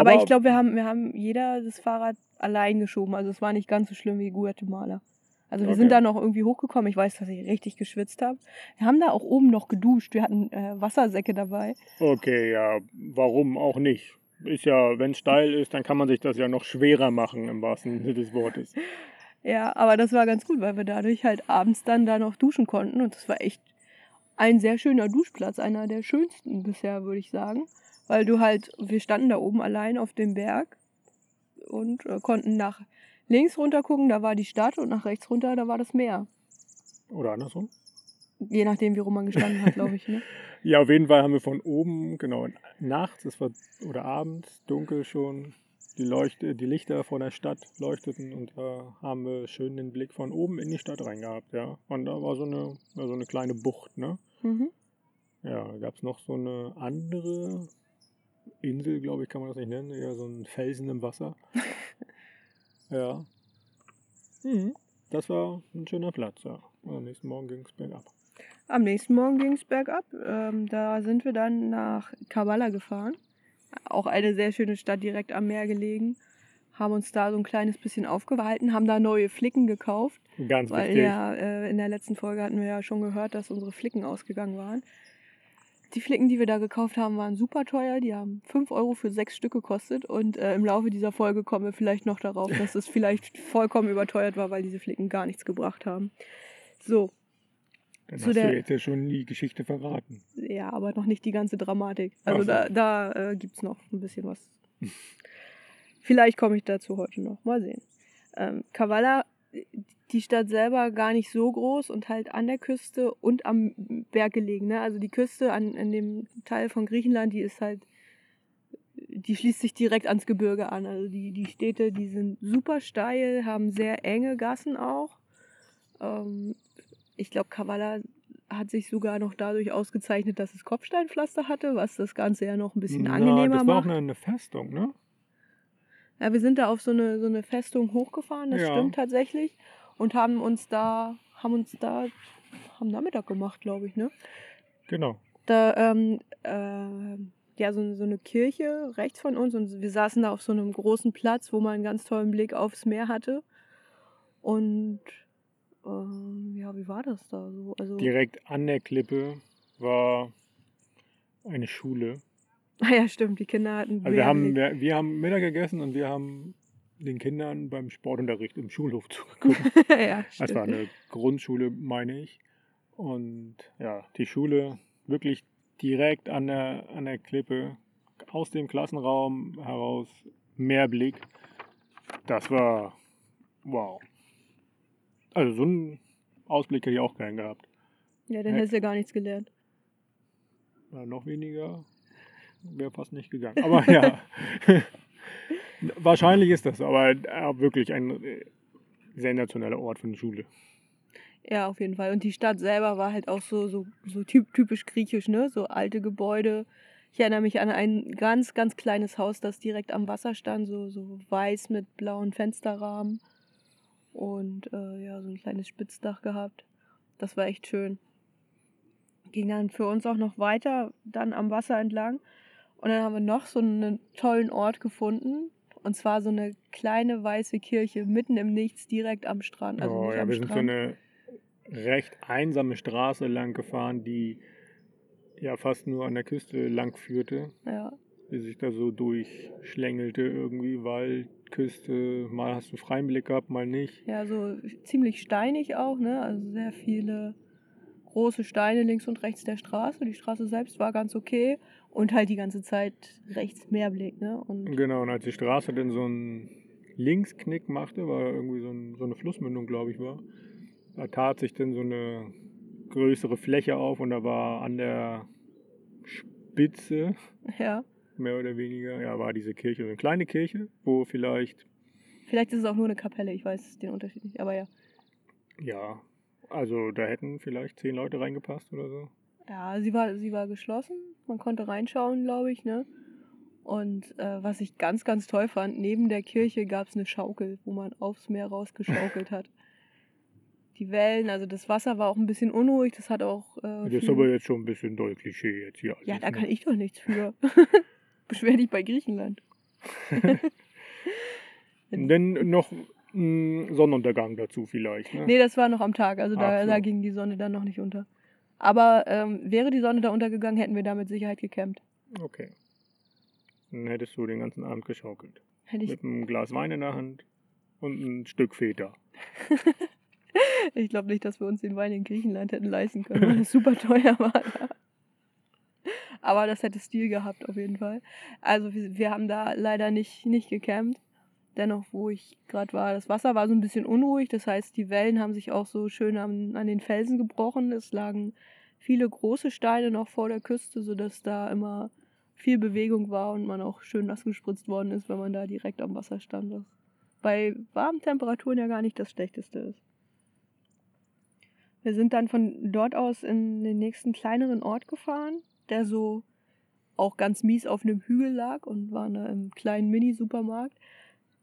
Aber, ich glaube, wir haben, wir haben jeder das Fahrrad allein geschoben. Also es war nicht ganz so schlimm wie Guatemala. Also wir Okay. sind da noch irgendwie hochgekommen. Ich weiß, dass ich richtig geschwitzt habe. Wir haben da auch oben noch geduscht. Wir hatten äh, Wassersäcke dabei. Okay, ja, warum auch nicht? Ist ja, wenn es steil ist, dann kann man sich das ja noch schwerer machen, im wahrsten Sinne des Wortes. Ja, aber das war ganz gut, weil wir dadurch halt abends dann da noch duschen konnten. Und das war echt ein sehr schöner Duschplatz. Einer der schönsten bisher, würde ich sagen. Weil du halt, wir standen da oben allein auf dem Berg und äh, konnten nach links runter gucken, da war die Stadt und nach rechts runter, da war das Meer. Oder andersrum? Je nachdem, wie rum man gestanden hat, glaube ich. Ne? [LAUGHS] Ja, auf jeden Fall haben wir von oben, genau, nachts, es war, oder abends, dunkel schon, die, Leuchte, die Lichter vor der Stadt leuchteten und da haben wir schön den Blick von oben in die Stadt reingehabt, ja. Und da war so eine, so eine kleine Bucht, ne? Mhm. Ja, da gab es noch so eine andere Insel, glaube ich, kann man das nicht nennen, eher so ein Felsen im Wasser. [LAUGHS] ja. Mhm. Das war ein schöner Platz, ja. Und am nächsten Morgen ging es bergab. Am nächsten Morgen ging es bergab. Ähm, da sind wir dann nach Kavala gefahren. Auch eine sehr schöne Stadt direkt am Meer gelegen. Haben uns da so ein kleines bisschen aufgehalten, haben da neue Flicken gekauft. Ganz Weil wichtig. ja, äh, in der letzten Folge hatten wir ja schon gehört, dass unsere Flicken ausgegangen waren. Die Flicken, die wir da gekauft haben, waren super teuer. Die haben 5 Euro für sechs Stück gekostet. Und äh, im Laufe dieser Folge kommen wir vielleicht noch darauf, dass es vielleicht vollkommen überteuert war, weil diese Flicken gar nichts gebracht haben. So, Dann zu hast der- du jetzt ja schon die Geschichte verraten. ja, aber noch nicht die ganze Dramatik. Also so. da, da äh, gibt es noch ein bisschen was. [LAUGHS] Vielleicht komme ich dazu heute noch. Mal sehen. Ähm, Kavala, die Stadt selber gar nicht so groß und halt an der Küste und am Berg gelegen. Ne? Also die Küste an, an dem Teil von Griechenland, die ist halt, die schließt sich direkt ans Gebirge an. Also die, die Städte, die sind super steil, haben sehr enge Gassen auch. Ähm, ich glaube, Kavala hat sich sogar noch dadurch ausgezeichnet, dass es Kopfsteinpflaster hatte, was das Ganze ja noch ein bisschen Na, angenehmer das war auch macht. eine, eine Festung, ne? Ja, wir sind da auf so eine, so eine Festung hochgefahren, das Ja. stimmt tatsächlich. Und haben uns da, haben uns da, haben da Mittag gemacht, glaube ich, ne? Genau. Da, ähm, äh, ja, so, so eine Kirche rechts von uns und wir saßen da auf so einem großen Platz, wo man einen ganz tollen Blick aufs Meer hatte. Und ähm, ja, wie war das da so? Also, Direkt an der Klippe war eine Schule. Ah [LAUGHS] ja, stimmt, die Kinder hatten Also wir haben, wir, wir haben Mittag gegessen und wir haben den Kindern beim Sportunterricht im Schulhof [LAUGHS] zugeguckt. [LAUGHS] ja, Das war eine Grundschule, meine ich. Und ja, die Schule wirklich direkt an der, an der Klippe, aus dem Klassenraum heraus, Meerblick. Das war wow. Also so einen Ausblick hätte ich auch gern gehabt. Ja, dann hättest du ja gar nichts gelernt. Ja, noch weniger wäre fast nicht gegangen. Aber ja, [LAUGHS] [LAUGHS] wahrscheinlich ist das, aber äh, wirklich ein äh, sensationeller Ort für eine Schule. Ja, auf jeden Fall. Und die Stadt selber war halt auch so, so, so typ, typisch griechisch, ne? So alte Gebäude. Ich erinnere mich an ein ganz, ganz kleines Haus, das direkt am Wasser stand, so, so weiß mit blauen Fensterrahmen. Und äh, ja, so ein kleines Spitzdach gehabt. Das war echt schön. Ging dann für uns auch noch weiter, dann am Wasser entlang. Und dann haben wir noch so einen tollen Ort gefunden. Und zwar so eine kleine weiße Kirche mitten im Nichts, direkt am Strand. Also oh, ja, wir sind so eine recht einsame Straße lang gefahren, die ja fast nur an der Küste lang führte. Ja. Wie sich da so durchschlängelte irgendwie, Wald, Küste, mal hast du freien Blick gehabt, mal nicht. Ja, so ziemlich steinig auch, ne? Also sehr viele große Steine links und rechts der Straße. Die Straße selbst war ganz okay und halt die ganze Zeit rechts Meerblick, ne? Und Genau, und als die Straße dann so einen Linksknick machte, war irgendwie so, ein, so eine Flussmündung, glaube ich, war, da tat sich dann so eine größere Fläche auf und da war an der Spitze, ja. mehr oder weniger, ja, war diese Kirche, so eine kleine Kirche, wo vielleicht, Vielleicht ist es auch nur eine Kapelle, ich weiß den Unterschied nicht, aber ja. ja, also da hätten vielleicht zehn Leute reingepasst oder so. Ja, sie war, sie war geschlossen. Man konnte reinschauen, glaube ich, ne? Und äh, was ich ganz, ganz toll fand, neben der Kirche gab es eine Schaukel, wo man aufs Meer rausgeschaukelt [LAUGHS] hat. Die Wellen, also das Wasser war auch ein bisschen unruhig, das hat auch. Äh, Das ist aber jetzt schon ein bisschen doll Klischee jetzt hier. ja, da ne? kann ich doch nichts für. [LAUGHS] Beschwer dich bei Griechenland. [LAUGHS] Denn noch ein Sonnenuntergang dazu vielleicht, ne? Nee, das war noch am Tag, also da, so. da ging die Sonne dann noch nicht unter. Aber ähm, wäre die Sonne da untergegangen, hätten wir da mit Sicherheit gecampt. Okay. Dann hättest du den ganzen Abend geschaukelt. Hätte ich Mit einem Glas Wein in der Hand und ein Stück Feta. [LAUGHS] Ich glaube nicht, dass wir uns den Wein in Griechenland hätten leisten können, weil es super teuer war. da. Aber das hätte Stil gehabt, auf jeden Fall. Also wir, wir haben da leider nicht, nicht gecampt. Dennoch, wo ich gerade war, das Wasser war so ein bisschen unruhig. Das heißt, die Wellen haben sich auch so schön an, an den Felsen gebrochen. Es lagen viele große Steine noch vor der Küste, sodass da immer viel Bewegung war und man auch schön nass gespritzt worden ist, wenn man da direkt am Wasser stand. Was bei warmen Temperaturen ja gar nicht das Schlechteste ist. Wir sind dann von dort aus in den nächsten kleineren Ort gefahren, der so auch ganz mies auf einem Hügel lag und waren da im kleinen Mini-Supermarkt.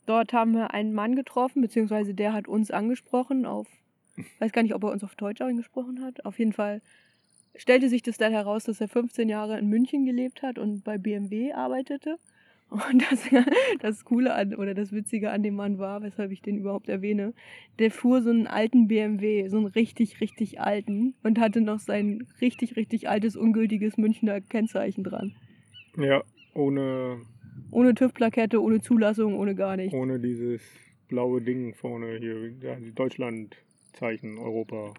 Dort haben wir einen Mann getroffen, beziehungsweise der hat uns angesprochen auf, weiß gar nicht, ob er uns auf Deutsch angesprochen hat. Auf jeden Fall stellte sich das dann heraus, dass er 15 Jahre in München gelebt hat und bei BMW arbeitete. Und das, [LAUGHS] das Coole an, oder das Witzige an dem Mann war, weshalb ich den überhaupt erwähne, der fuhr so einen alten BMW, so einen richtig, richtig alten und hatte noch sein richtig, richtig altes, ungültiges Münchner Kennzeichen dran. Ja, ohne, Ohne TÜV-Plakette, ohne Zulassung, ohne gar nichts. ohne dieses blaue Ding vorne hier, Deutschlandzeichen, Europa.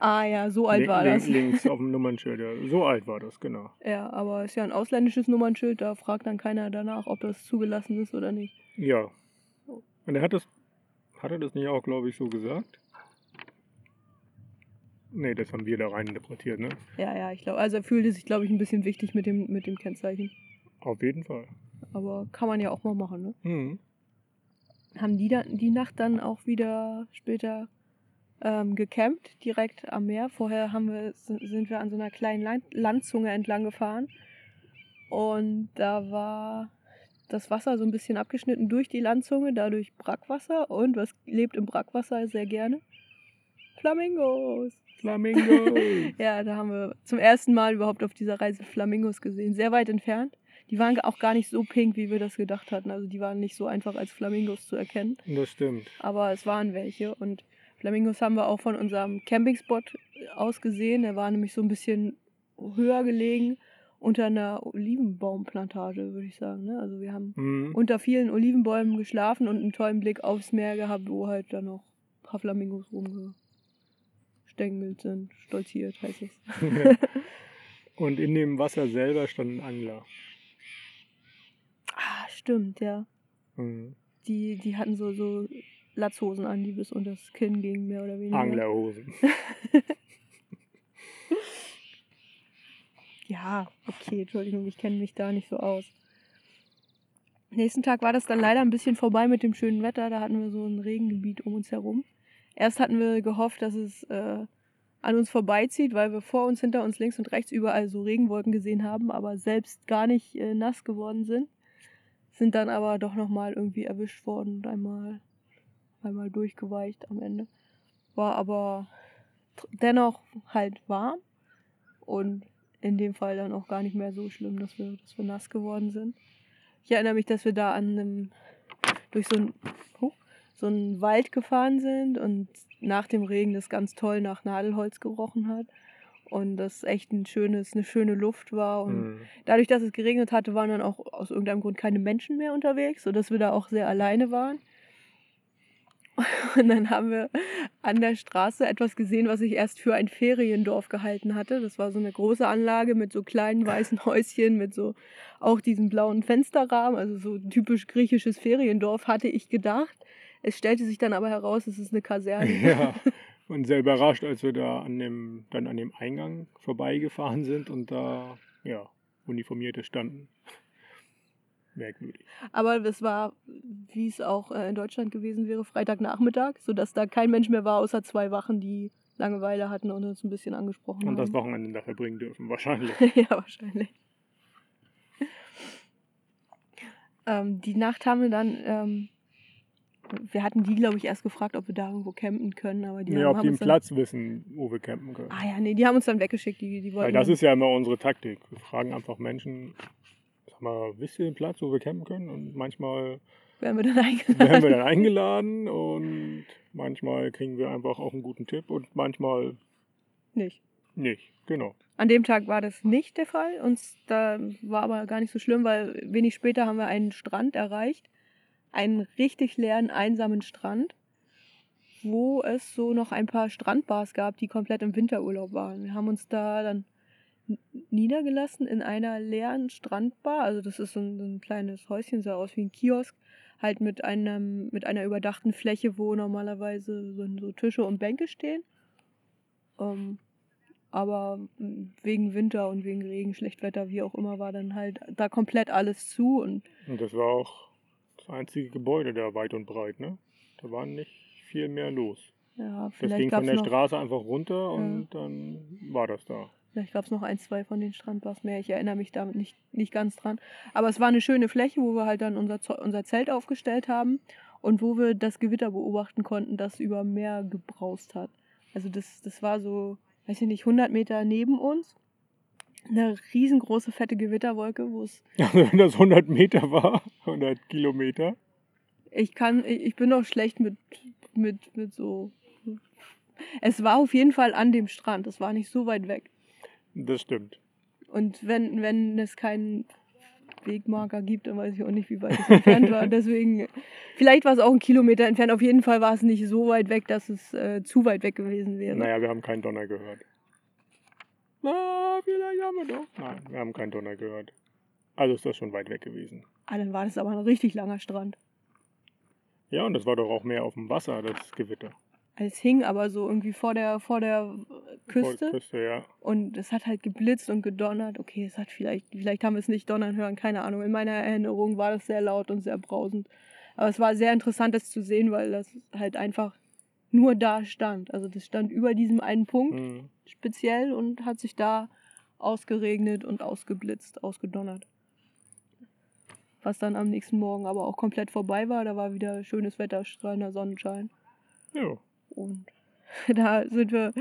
Ah ja, so alt war das. [LAUGHS] Links auf dem Nummernschild, ja. So alt war das, genau. Ja, aber ist ja ein ausländisches Nummernschild, da fragt dann keiner danach, ob das zugelassen ist oder nicht. Ja. Und er hat das, hat er das nicht auch, glaube ich, so gesagt? Nee, das haben wir da rein interpretiert, ne? Ja, ja, ich glaube, also er fühlte sich, glaube ich, ein bisschen wichtig mit dem, mit dem Kennzeichen. Auf jeden Fall. Aber kann man ja auch mal machen, ne? Mhm. haben die, dann, die Nacht dann auch wieder später ähm, gecampt, direkt am Meer. Vorher haben wir, sind wir an so einer kleinen Land Landzunge entlang gefahren. Und da war das Wasser so ein bisschen abgeschnitten durch die Landzunge, dadurch Brackwasser. Und was lebt im Brackwasser sehr gerne? Flamingos. Flamingo! [LAUGHS] Ja, da haben wir zum ersten Mal überhaupt auf dieser Reise Flamingos gesehen. Sehr weit entfernt. Die waren auch gar nicht so pink, wie wir das gedacht hatten. Also die waren nicht so einfach als Flamingos zu erkennen das stimmt. aber es waren welche und Flamingos haben wir auch von unserem Campingspot aus gesehen. Der war nämlich so ein bisschen höher gelegen unter einer Olivenbaumplantage, würde ich sagen. Ne? Also wir haben Mhm. unter vielen Olivenbäumen geschlafen und einen tollen Blick aufs Meer gehabt, wo halt dann noch ein paar Flamingos rumgestängelt sind. Stolziert heißt es. [LAUGHS] [LAUGHS] Und in dem Wasser selber stand ein Angler. Ah, stimmt, ja. Mhm. Die, die hatten so, so Latzhosen an, die bis unter das Kinn gingen, mehr oder weniger. Anglerhosen. [LAUGHS] Ja, okay, Entschuldigung, ich kenne mich da nicht so aus. Nächsten Tag war das dann leider ein bisschen vorbei mit dem schönen Wetter. Da hatten wir so ein Regengebiet um uns herum. Erst hatten wir gehofft, dass es äh, an uns vorbeizieht, weil wir vor uns, hinter uns, links und rechts überall so Regenwolken gesehen haben, aber selbst gar nicht äh, nass geworden sind. Sind dann aber doch nochmal irgendwie erwischt worden und einmal, einmal durchgeweicht am Ende. War aber dennoch halt warm und in dem Fall dann auch gar nicht mehr so schlimm, dass wir, dass wir nass geworden sind. Ich erinnere mich, dass wir da an einem, durch so einen, huh, so einen Wald gefahren sind und nach dem Regen das ganz toll nach Nadelholz gerochen hat. Und das echt ein schönes, eine schöne Luft war. Und Mhm. dadurch, dass es geregnet hatte, waren dann auch aus irgendeinem Grund keine Menschen mehr unterwegs, sodass wir da auch sehr alleine waren. [LAUGHS] Und dann haben wir an der Straße etwas gesehen, was ich erst für ein Feriendorf gehalten hatte. Das war so eine große Anlage mit so kleinen weißen [LAUGHS] Häuschen, mit so auch diesem blauen Fensterrahmen, also so ein typisch griechisches Feriendorf, hatte ich gedacht. Es stellte sich dann aber heraus, es ist eine Kaserne. Ja, [LAUGHS] und sehr überrascht, als wir da an dem, dann an dem Eingang vorbeigefahren sind und da, ja, Uniformierte standen. Merkwürdig. Aber es war, wie es auch äh, in Deutschland gewesen wäre, Freitagnachmittag, sodass da kein Mensch mehr war, außer zwei Wachen, die Langeweile hatten und uns ein bisschen angesprochen Und das haben. Wochenende da verbringen dürfen, [LAUGHS] wahrscheinlich. ja, wahrscheinlich. Ähm, die Nacht haben wir dann, ähm, wir hatten die, glaube ich, erst gefragt, ob wir da irgendwo campen können, aber die Nee, haben, ob haben die einen Platz wissen, wo wir campen können. Ah ja, nee, die haben uns dann weggeschickt, die, die Weil wollten das dann- ist ja immer unsere Taktik. Wir fragen einfach Menschen, sag mal, wisst ihr den Platz, wo wir campen können? Und manchmal werden wir dann [LAUGHS] eingeladen. werden wir dann eingeladen und manchmal kriegen wir einfach auch einen guten Tipp und manchmal Nicht. nicht. Genau. An dem Tag war das nicht der Fall. Uns da war aber gar nicht so schlimm, weil wenig später haben wir einen Strand erreicht. Einen richtig leeren, einsamen Strand, wo es so noch ein paar Strandbars gab, die komplett im Winterurlaub waren. Wir haben uns da dann niedergelassen in einer leeren Strandbar. Also das ist so ein, so ein kleines Häuschen, sah aus wie ein Kiosk. Halt mit einem, mit einer überdachten Fläche, wo normalerweise so, so Tische und Bänke stehen. Ähm, aber wegen Winter und wegen Regen, Schlechtwetter, wie auch immer, war dann halt da komplett alles zu und Und das war auch das einzige Gebäude da weit und breit, ne? Da war nicht viel mehr los. ja, Das vielleicht ging gab von es der noch, Straße einfach runter und dann war das da. vielleicht gab's noch ein, zwei von den Strandbars mehr. Ich erinnere mich damit nicht, nicht ganz dran. Aber es war eine schöne Fläche, wo wir halt dann unser, unser Zelt aufgestellt haben und wo wir das Gewitter beobachten konnten, das über Meer gebraust hat. Also das, das war so, weiß ich nicht, 100 Meter neben uns. Eine riesengroße, fette Gewitterwolke, wo es Also [LAUGHS] wenn das 100 Meter war, 100 Kilometer. Ich kann, ich ich bin auch schlecht mit, mit, mit so. Es war auf jeden Fall an dem Strand, es war nicht so weit weg. Das stimmt. Und wenn, wenn es keinen Wegmarker gibt, dann weiß ich auch nicht, wie weit es entfernt war. [LAUGHS] Deswegen, vielleicht war es auch ein Kilometer entfernt. Auf jeden Fall war es nicht so weit weg, dass es äh, zu weit weg gewesen wäre. Naja, wir haben keinen Donner gehört. Na, vielleicht haben wir doch. Nein, wir haben keinen Donner gehört. Also ist das schon weit weg gewesen. Ah, dann war das aber ein richtig langer Strand. Ja, und das war doch auch mehr auf dem Wasser, das Gewitter. Es hing aber so irgendwie vor der, vor der Küste. Vor- Küste, ja. Und es hat halt geblitzt und gedonnert. Okay, es hat vielleicht, vielleicht haben wir es nicht donnern hören, keine Ahnung. In meiner Erinnerung war das sehr laut und sehr brausend. Aber es war sehr interessant, das zu sehen, weil das halt einfach nur da stand. Also das stand über diesem einen Punkt Mhm. Speziell und hat sich da ausgeregnet und ausgeblitzt, ausgedonnert. Was dann am nächsten Morgen aber auch komplett vorbei war. Da war wieder schönes Wetter, strahlender Sonnenschein. Ja. Und [LAUGHS] da sind wir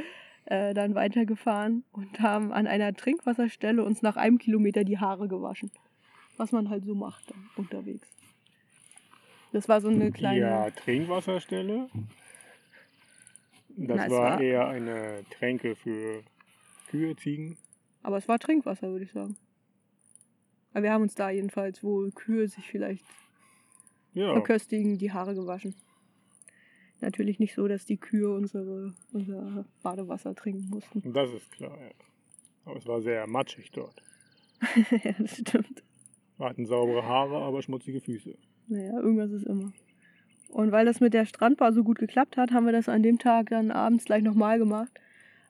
äh, dann weitergefahren und haben an einer Trinkwasserstelle uns nach einem Kilometer die Haare gewaschen. Was man halt so macht dann unterwegs. Das war so eine kleine. Ja, Trinkwasserstelle. Das Na, war, war- eher eine Tränke für Kühe, Ziegen. Aber es war Trinkwasser, würde ich sagen. Aber wir haben uns da jedenfalls, wo Kühe sich vielleicht Ja, verköstigen, die Haare gewaschen. Natürlich nicht so, dass die Kühe unsere, unser Badewasser trinken mussten. das ist klar. Ja. Aber es war sehr matschig dort. [LAUGHS] ja, das stimmt. Wir hatten saubere Haare, aber schmutzige Füße. Naja, irgendwas ist immer. Und weil das mit der Strandbar so gut geklappt hat, haben wir das an dem Tag dann abends gleich nochmal gemacht.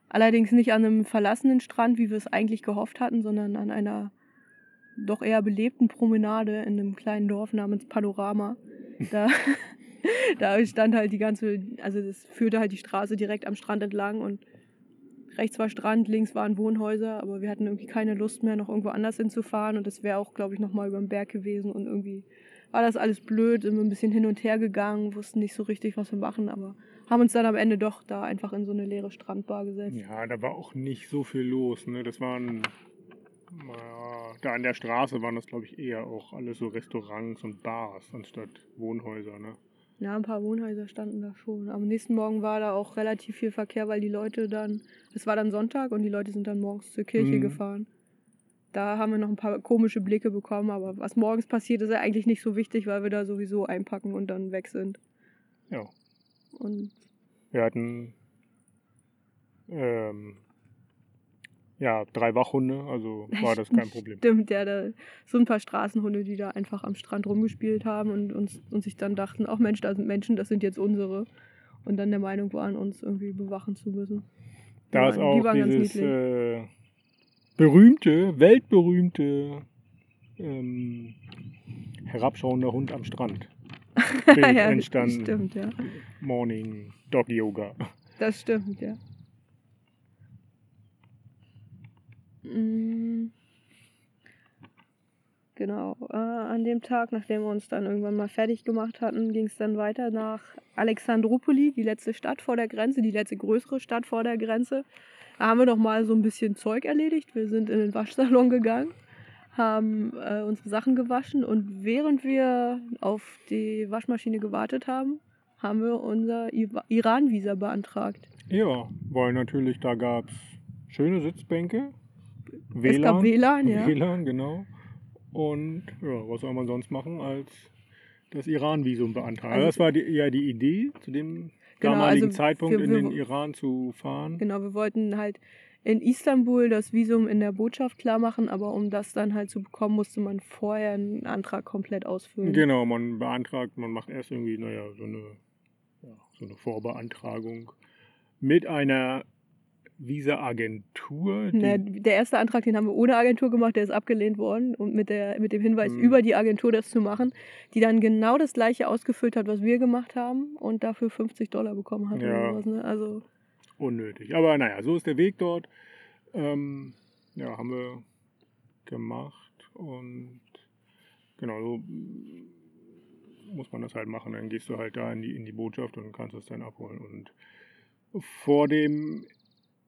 Allerdings nicht an einem verlassenen Strand, wie wir es eigentlich gehofft hatten, sondern an einer doch eher belebten Promenade in einem kleinen Dorf namens Panorama. [LAUGHS] Da, [LAUGHS] da stand halt die ganze, also das führte halt die Straße direkt am Strand entlang und rechts war Strand, links waren Wohnhäuser, aber wir hatten irgendwie keine Lust mehr, noch irgendwo anders hinzufahren und das wäre auch, glaube ich, nochmal über den Berg gewesen und irgendwie war das alles blöd, sind wir ein bisschen hin und her gegangen, wussten nicht so richtig, was wir machen, aber haben uns dann am Ende doch da einfach in so eine leere Strandbar gesetzt. Ja, da war auch nicht so viel los. Ne? Das waren, naja, da an der Straße waren das, glaube ich, eher auch alles so Restaurants und Bars anstatt Wohnhäuser. Ne? Ja, ein paar Wohnhäuser standen da schon. Am nächsten Morgen war da auch relativ viel Verkehr, weil die Leute dann, es war dann Sonntag und die Leute sind dann morgens zur Kirche Mhm. gefahren. Da haben wir noch ein paar komische Blicke bekommen, aber was morgens passiert, ist ja eigentlich nicht so wichtig, weil wir da sowieso einpacken und dann weg sind. Ja. Und Wir hatten ähm, ja, drei Wachhunde, also war das kein [LAUGHS] Problem. Stimmt, ja, da so ein paar Straßenhunde, die da einfach am Strand rumgespielt haben und, uns, und sich dann dachten, ach Mensch, da sind Menschen, das sind jetzt unsere. Und dann der Meinung waren, uns irgendwie bewachen zu müssen. Die Da ist waren- die auch ganz dieses niedlich. äh, berühmte, weltberühmte ähm, herabschauender Hund am Strand. [LAUGHS] Bild ja, entstanden. Stimmt, ja. Morning Dog Yoga. Das stimmt, ja. Mm. Genau. Äh, an dem Tag, nachdem wir uns dann irgendwann mal fertig gemacht hatten, ging es dann weiter nach Alexandropoli, die letzte Stadt vor der Grenze, die letzte größere Stadt vor der Grenze. Da haben wir noch mal so ein bisschen Zeug erledigt. Wir sind in den Waschsalon gegangen, haben äh, unsere Sachen gewaschen und während wir auf die Waschmaschine gewartet haben, haben wir unser Iran-Visa beantragt. Ja, weil natürlich da gab es schöne Sitzbänke, Es gab WLAN, ja. WLAN, genau. Und ja, was soll man sonst machen, als das Iran-Visum beantragen? Also- das war die, ja die Idee, zu dem Genau, damaligen also Zeitpunkt wir- in den Iran zu fahren. Genau, wir wollten halt in Istanbul das Visum in der Botschaft klar machen, aber um das dann halt zu bekommen, musste man vorher einen Antrag komplett ausfüllen. Genau, man beantragt, man macht erst irgendwie, naja, so eine, ja, so eine Vorbeantragung mit einer Visa-Agentur. Ne, der erste Antrag, den haben wir ohne Agentur gemacht, der ist abgelehnt worden und mit, der, mit dem Hinweis, Mhm. über die Agentur das zu machen, die dann genau das gleiche ausgefüllt hat, was wir gemacht haben und dafür 50 Dollar bekommen hat Ja. sowas. Ne? Also unnötig. Aber naja, so ist der Weg dort. Ähm, ja, haben wir gemacht und genau so muss man das halt machen. Dann gehst du halt da in die, in die Botschaft und kannst es dann abholen. Und vor dem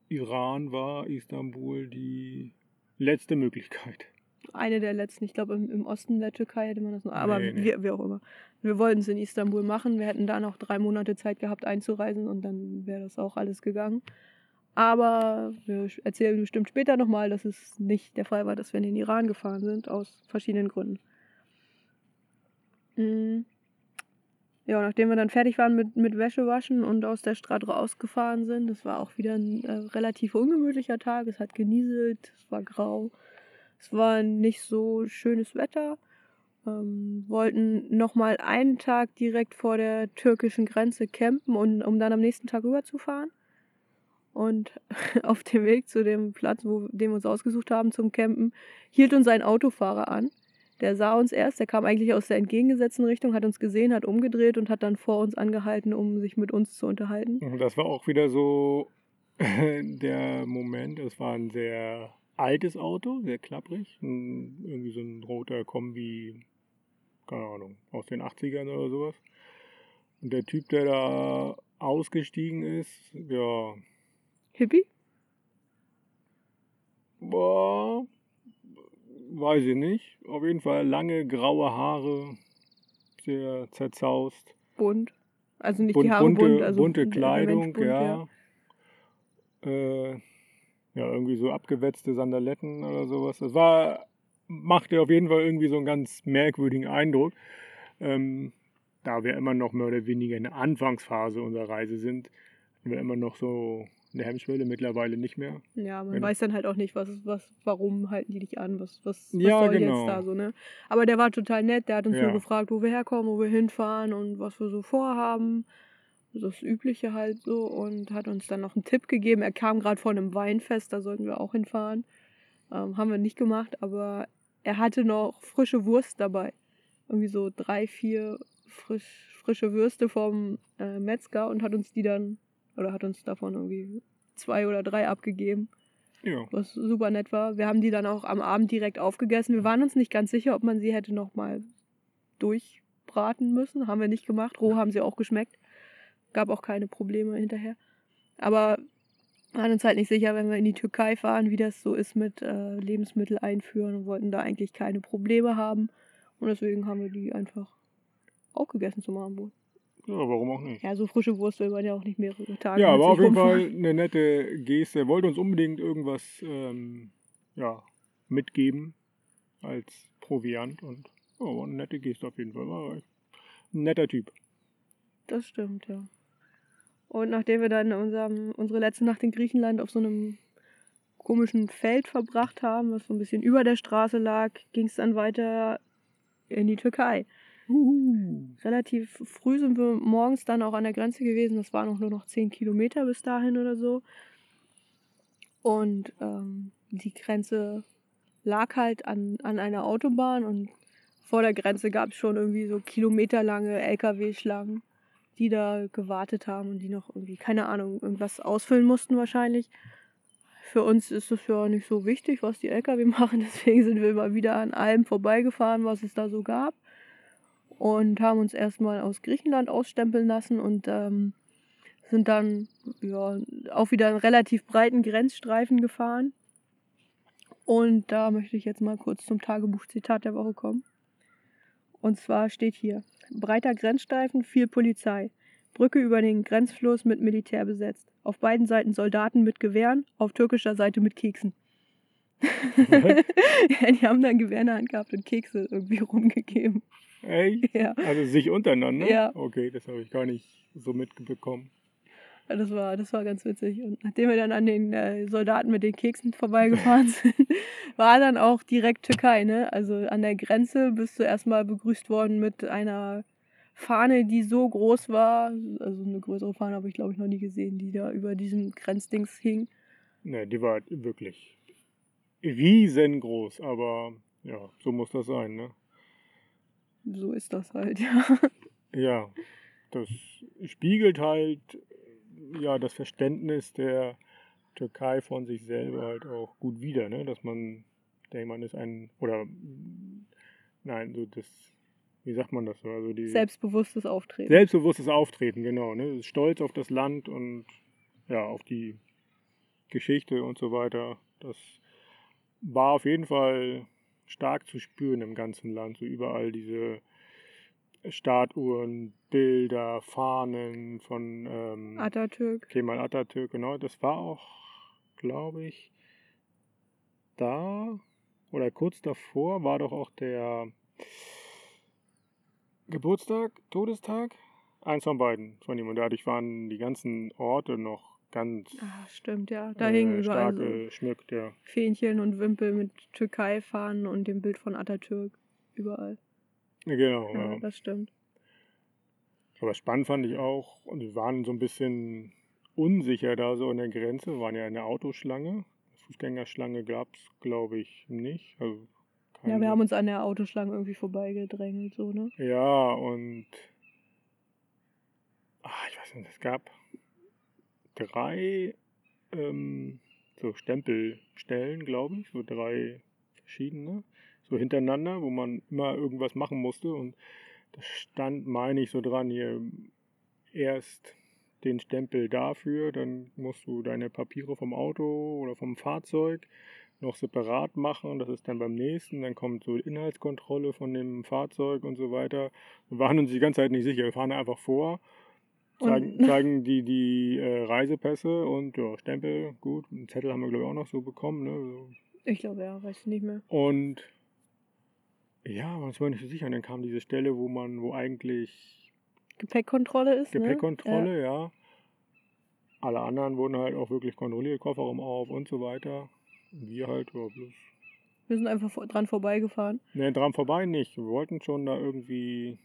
Iran war Istanbul die letzte Möglichkeit. eine der letzten, ich glaube im, im Osten der Türkei hätte man das noch, aber Nee, nee. Wie, wie auch immer. Wir wollten es in Istanbul machen, wir hätten da noch drei Monate Zeit gehabt einzureisen und dann wäre das auch alles gegangen. Aber wir erzählen bestimmt später nochmal, dass es nicht der Fall war, dass wir in den Iran gefahren sind, aus verschiedenen Gründen. Mm. Ja, nachdem wir dann fertig waren mit, mit Wäschewaschen und aus der Stadt rausgefahren sind, das war auch wieder ein äh, relativ ungemütlicher Tag. Es hat genieselt, es war grau. Es war nicht so schönes Wetter. Ähm, wollten nochmal einen Tag direkt vor der türkischen Grenze campen, und, um dann am nächsten Tag rüberzufahren. Und [LAUGHS] auf dem Weg zu dem Platz, wo, den wir uns ausgesucht haben zum Campen, hielt uns ein Autofahrer an. Der sah uns erst, der kam eigentlich aus der entgegengesetzten Richtung, hat uns gesehen, hat umgedreht und hat dann vor uns angehalten, um sich mit uns zu unterhalten. Und das war auch wieder so [LAUGHS] der Moment. Es war ein sehr altes Auto, sehr klapprig. Ein, irgendwie so ein roter Kombi, keine Ahnung, aus den 80ern oder sowas. Und der Typ, der da ausgestiegen ist, ja, Hippie? boah, weiß ich nicht. Auf jeden Fall lange graue Haare, sehr zerzaust. Bunt. Also nicht Bunt- die Haare bunte, bunt, also bunte Kleidung, bunt, ja. Äh, ja, irgendwie so abgewetzte Sandaletten oder sowas. Das war, machte auf jeden Fall irgendwie so einen ganz merkwürdigen Eindruck. Ähm, da wir immer noch mehr oder weniger in der Anfangsphase unserer Reise sind, wir immer noch so eine Hemmschwelle, mittlerweile nicht mehr. Ja, man Wenn- weiß dann halt auch nicht, was, was, warum halten die dich an, was, was, was Ja, soll genau. jetzt da so, ne? Aber der war total nett, der hat uns Ja. nur gefragt, wo wir herkommen, wo wir hinfahren und was wir so vorhaben. Das Übliche halt so und hat uns dann noch einen Tipp gegeben. Er kam gerade von einem Weinfest, da sollten wir auch hinfahren. Ähm, haben wir nicht gemacht, aber er hatte noch frische Wurst dabei. Irgendwie so drei, vier frisch, frische Würste vom äh, Metzger und hat uns die dann, oder hat uns davon irgendwie zwei oder drei abgegeben Ja, was super nett war. Wir haben die dann auch am Abend direkt aufgegessen. Wir waren uns nicht ganz sicher, ob man sie hätte noch mal durchbraten müssen. Haben wir nicht gemacht. Roh haben sie auch geschmeckt. Gab auch keine Probleme hinterher. Aber waren uns halt nicht sicher, wenn wir in die Türkei fahren, wie das so ist mit äh, Lebensmittel einführen und wollten da eigentlich keine Probleme haben. Und deswegen haben wir die einfach auch gegessen zum Abendbrot. Ja, warum auch nicht? Ja, so frische Wurst will man ja auch nicht mehrere Tage. Ja, aber auf jeden Fall eine nette Geste. Er wollte uns unbedingt irgendwas ähm, ja, mitgeben als Proviant und ja, war eine nette Geste auf jeden Fall. War ein netter Typ. Das stimmt, ja. Und nachdem wir dann unserem, unsere letzte Nacht in Griechenland auf so einem komischen Feld verbracht haben, was so ein bisschen über der Straße lag, ging es dann weiter in die Türkei. Relativ früh sind wir morgens dann auch an der Grenze gewesen. Das waren auch nur noch 10 Kilometer bis dahin oder so. Und ähm, die Grenze lag halt an, an einer Autobahn und vor der Grenze gab es schon irgendwie so kilometerlange LKW-Schlangen, die da gewartet haben und die noch irgendwie, keine Ahnung, irgendwas ausfüllen mussten wahrscheinlich. Für uns ist es ja nicht so wichtig, was die LKW [LAUGHS] machen, deswegen sind wir immer wieder an allem vorbeigefahren, was es da so gab. Und haben uns erstmal aus Griechenland ausstempeln lassen und ähm, sind dann ja, auch wieder einen relativ breiten Grenzstreifen gefahren. Und da möchte ich jetzt mal kurz zum Tagebuchzitat der Woche kommen. Und zwar steht hier: Breiter Grenzstreifen, viel Polizei. Brücke über den Grenzfluss mit Militär besetzt. Auf beiden Seiten Soldaten mit Gewehren, auf türkischer Seite mit Keksen. [LAUGHS] ja, die haben dann Gewehr in der Hand gehabt und Kekse irgendwie rumgegeben. Ey, Ja, also sich untereinander? Ja. Okay, das habe ich gar nicht so mitbekommen. das war, das war ganz witzig. Und nachdem wir dann an den äh, Soldaten mit den Keksen vorbeigefahren [LAUGHS] sind, war dann auch direkt Türkei, ne? Also an der Grenze bist du erstmal begrüßt worden mit einer Fahne, die so groß war. Also eine größere Fahne habe ich, glaube ich, noch nie gesehen, die da über diesem Grenzdings hing. Ne, die war wirklich riesengroß, aber ja, so muss das sein, ne? So ist das halt, ja. Ja, das spiegelt halt ja das Verständnis der Türkei von sich selber halt auch gut wider, ne? Dass man, denkt man ist ein oder nein, so das, wie sagt man das so? Also die Selbstbewusstes Auftreten. selbstbewusstes Auftreten, genau, ne? Stolz auf das Land und ja, auf die Geschichte und so weiter. Das war auf jeden Fall stark zu spüren im ganzen Land, so überall diese Statuen, Bilder, Fahnen von ähm, Atatürk. Kemal Atatürk, genau. Das war auch, glaube ich, da oder kurz davor war doch auch der Geburtstag, Todestag, eins von beiden von ihm. Und dadurch waren die ganzen Orte noch ganz Ah, stimmt, ja. Da hingen äh, überall stark so geschmückt, ja. Fähnchen und Wimpel mit Türkei-Fahnen und dem Bild von Atatürk. Überall. Genau, Ja, ja. das stimmt. Aber spannend fand ich auch, und wir waren so ein bisschen unsicher da so an der Grenze, wir waren ja in der Autoschlange. Fußgängerschlange gab es, glaube ich, nicht. Also Ja, wir haben uns an der Autoschlange irgendwie vorbeigedrängelt, so, ne? Ja, und ah, ich weiß nicht, es gab drei ähm, so Stempelstellen, glaube ich, so drei verschiedene, so hintereinander, wo man immer irgendwas machen musste. Und da stand, meine ich, so dran hier, erst den Stempel dafür, dann musst du deine Papiere vom Auto oder vom Fahrzeug noch separat machen. Das ist dann beim nächsten. Dann kommt so Inhaltskontrolle von dem Fahrzeug und so weiter. Wir waren uns die ganze Zeit nicht sicher. Wir fahren einfach vor, zeigen, zeigen die, die äh, Reisepässe und ja, Stempel, gut. Einen Zettel haben wir, glaube ich, auch noch so bekommen. Ne? Ich glaube, ja, weiß ich nicht mehr. Und ja, aber uns war nicht so sicher. Und dann kam diese Stelle, wo man, wo eigentlich Gepäckkontrolle ist, ne? Gepäckkontrolle, ja. Alle anderen wurden halt auch wirklich kontrolliert, Kofferraum auf und so weiter. Wir halt, ja, bloß. Ja. Wir sind einfach dran vorbeigefahren. Ne, dran vorbei nicht. Wir wollten schon da irgendwie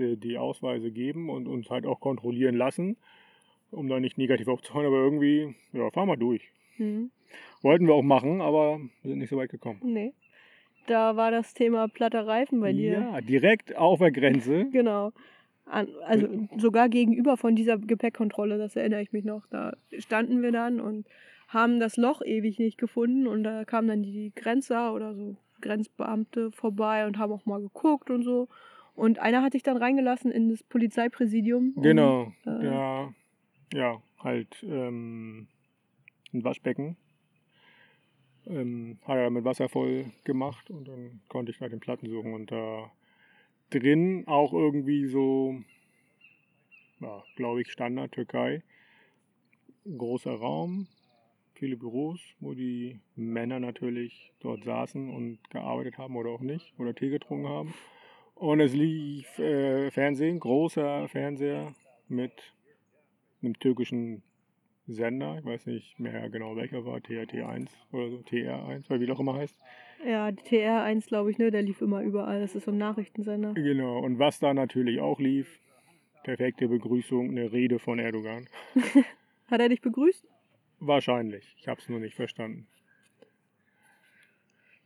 die, die Ausweise geben und uns halt auch kontrollieren lassen, um da nicht negativ aufzufallen, aber irgendwie, ja, fahren wir durch. Hm. Wollten wir auch machen, aber sind nicht so weit gekommen. Nee. Da war das Thema platter Reifen bei dir. Ja, direkt auf der Grenze. [LAUGHS] Genau. An, also sogar gegenüber von dieser Gepäckkontrolle, das erinnere ich mich noch. Da standen wir dann und haben das Loch ewig nicht gefunden und da kamen dann die Grenzer oder so Grenzbeamte vorbei und haben auch mal geguckt und so. Und einer hat sich dann reingelassen in das Polizeipräsidium. um, Genau, äh, ja, ja, halt ähm, ein Waschbecken. Ähm, hat er mit Wasser voll gemacht und dann konnte ich da den Platten suchen und da drin auch irgendwie so ja, glaube ich, Standard Türkei. Großer Raum, viele Büros, wo die Männer natürlich dort saßen und gearbeitet haben oder auch nicht oder Tee getrunken haben. Und es lief äh, Fernsehen, großer Fernseher mit einem türkischen Sender. Ich weiß nicht mehr genau welcher war, TRT 1 oder so, TR1, oder wie auch immer heißt. Ja, die TR1, glaube ich, ne, der lief immer überall. Das ist so ein Nachrichtensender. Genau, und was da natürlich auch lief, perfekte Begrüßung, eine Rede von Erdogan. [LAUGHS] Hat er dich begrüßt? Wahrscheinlich. Ich habe es nur nicht verstanden.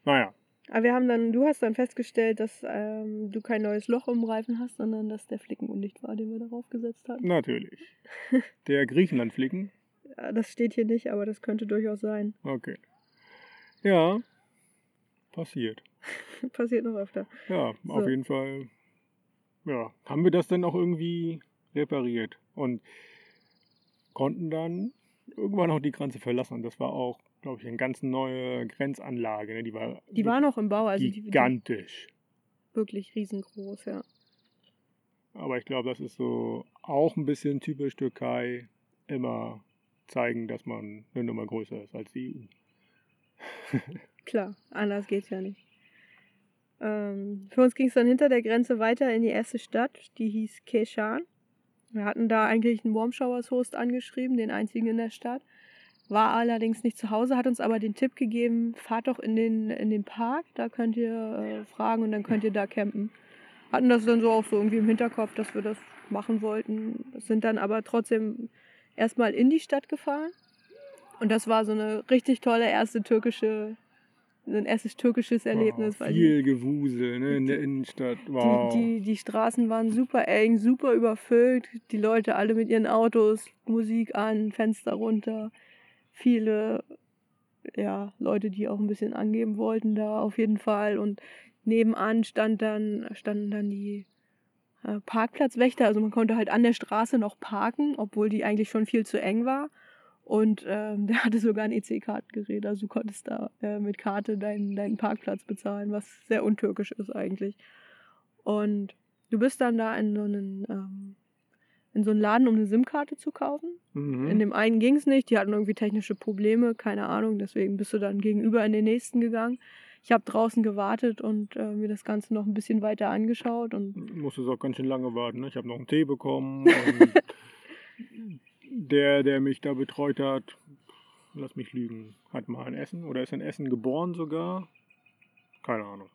Naja. Aber wir haben dann, du hast dann festgestellt, dass ähm, du kein neues Loch im Reifen hast, sondern dass der Flicken undicht war, den wir darauf gesetzt hatten. Natürlich. [LAUGHS] Der Griechenland-Flicken. Ja, das steht hier nicht, aber das könnte durchaus sein. Okay. Ja, passiert. [LAUGHS] Passiert noch öfter. Ja, So. auf jeden Fall. Ja, haben wir das dann auch irgendwie repariert und konnten dann irgendwann auch die Grenze verlassen. Und das war auch, glaube ich, eine ganz neue Grenzanlage. Ne? Die war, Die war noch im Bau, also die, die gigantisch. wirklich riesengroß, ja. Aber ich glaube, das ist so auch ein bisschen typisch Türkei. Immer zeigen, dass man eine Nummer größer ist als die EU. [LAUGHS] Klar, anders geht's ja nicht. Ähm, für uns ging es dann hinter der Grenze weiter in die erste Stadt, die hieß Keşan. Wir hatten da eigentlich einen Warm Showers Host angeschrieben, den einzigen in der Stadt. War allerdings nicht zu Hause, hat uns aber den Tipp gegeben, fahrt doch in den, in den Park, da könnt ihr äh, fragen und dann könnt ihr da campen. Hatten das dann so auch so irgendwie im Hinterkopf, dass wir das machen wollten. Sind dann aber trotzdem erstmal in die Stadt gefahren. Und das war so eine richtig tolle erste türkische, ein erstes türkisches Erlebnis. Wow, weil die, viel Gewusel ne, in der Innenstadt. Wow. die, die, die Straßen waren super eng, super überfüllt. Die Leute alle mit ihren Autos, Musik an, Fenster runter. Viele ja, Leute, die auch ein bisschen angeben wollten da auf jeden Fall. Und nebenan stand dann, standen dann die äh, Parkplatzwächter. Also man konnte halt an der Straße noch parken, obwohl die eigentlich schon viel zu eng war. Und ähm, [LAUGHS] der hatte sogar ein EC-Kartengerät. Also du konntest da äh, mit Karte deinen, deinen Parkplatz bezahlen, was sehr untürkisch ist eigentlich. Und du bist dann da in so einen, ähm, in so einen Laden, um eine SIM-Karte zu kaufen. Mhm. In dem einen ging es nicht, die hatten irgendwie technische Probleme, keine Ahnung, deswegen bist du dann gegenüber in den nächsten gegangen. Ich habe draußen gewartet und äh, mir das Ganze noch ein bisschen weiter angeschaut und musste auch ganz schön lange warten. Ne? Ich habe noch einen Tee bekommen. [LAUGHS] Der, der mich da betreut hat, lass mich lügen, hat mal in Essen oder ist in Essen geboren sogar. Keine Ahnung.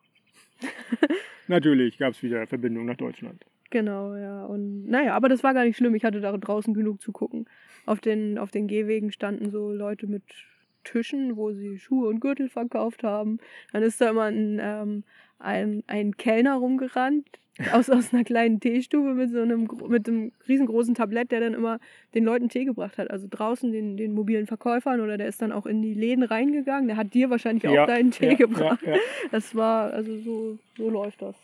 [LAUGHS] Natürlich gab es wieder Verbindung nach Deutschland. Genau, ja. Und naja, aber das war gar nicht schlimm. Ich hatte da draußen genug zu gucken. Auf den, auf den Gehwegen standen so Leute mit Tischen, wo sie Schuhe und Gürtel verkauft haben. Dann ist da immer ein, ähm, ein, ein Kellner rumgerannt, [LAUGHS] aus, aus einer kleinen Teestube mit so einem, mit einem riesengroßen Tablett, der dann immer den Leuten Tee gebracht hat. Also draußen den, den mobilen Verkäufern oder der ist dann auch in die Läden reingegangen. Der hat dir wahrscheinlich auch deinen Tee ja, gebracht. Ja, ja. Das war, also so, so läuft das.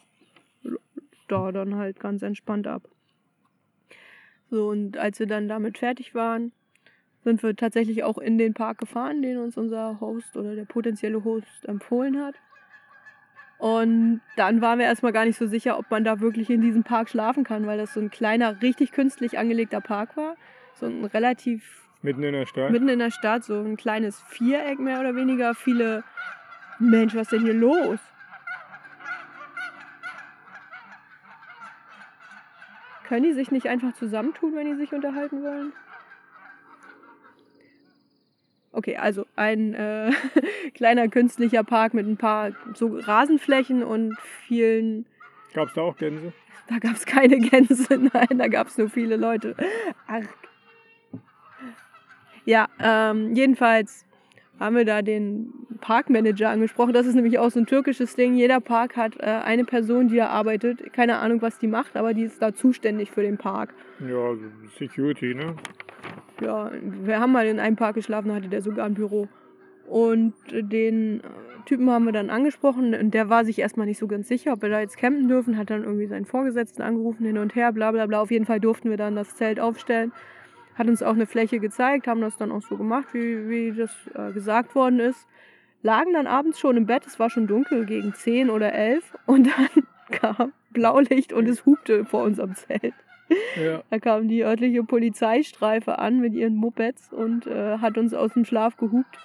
Da dann halt ganz entspannt ab. So, und als wir dann damit fertig waren, sind wir tatsächlich auch in den Park gefahren, den uns unser Host oder der potenzielle Host empfohlen hat. Und dann waren wir erstmal gar nicht so sicher, ob man da wirklich in diesem Park schlafen kann, weil das so ein kleiner, richtig künstlich angelegter Park war. So ein relativ Mitten in der Stadt. mitten in der Stadt, so ein kleines Viereck mehr oder weniger. Viele. Mensch, was ist denn hier los? Können die sich nicht einfach zusammentun, wenn die sich unterhalten wollen? Okay, also ein äh, [LAUGHS] kleiner künstlicher Park mit ein paar so Rasenflächen und vielen. Gab es da auch Gänse? Da gab es keine Gänse, [LAUGHS] nein, da gab es nur viele Leute. Ach. Ja, ähm, jedenfalls haben wir da den Parkmanager angesprochen. Das ist nämlich auch so ein türkisches Ding. Jeder Park hat äh, eine Person, die da arbeitet. Keine Ahnung, was die macht, aber die ist da zuständig für den Park. Ja, so Security, ne? Ja, wir haben mal in einem Park geschlafen, da hatte der sogar ein Büro. Und den äh, Typen haben wir dann angesprochen und der war sich erstmal nicht so ganz sicher, ob wir da jetzt campen dürfen, hat dann irgendwie seinen Vorgesetzten angerufen, hin und her, bla bla bla. Auf jeden Fall durften wir dann das Zelt aufstellen. Hat uns auch eine Fläche gezeigt, haben das dann auch so gemacht, wie, wie das äh, gesagt worden ist. Lagen dann abends schon im Bett, es war schon dunkel, gegen 10 oder 11 [LAUGHS] und dann kam Blaulicht und es hupte vor unserem Zelt. Ja. Da kam die örtliche Polizeistreife an mit ihren Mopeds und äh, hat uns aus dem Schlaf gehupt.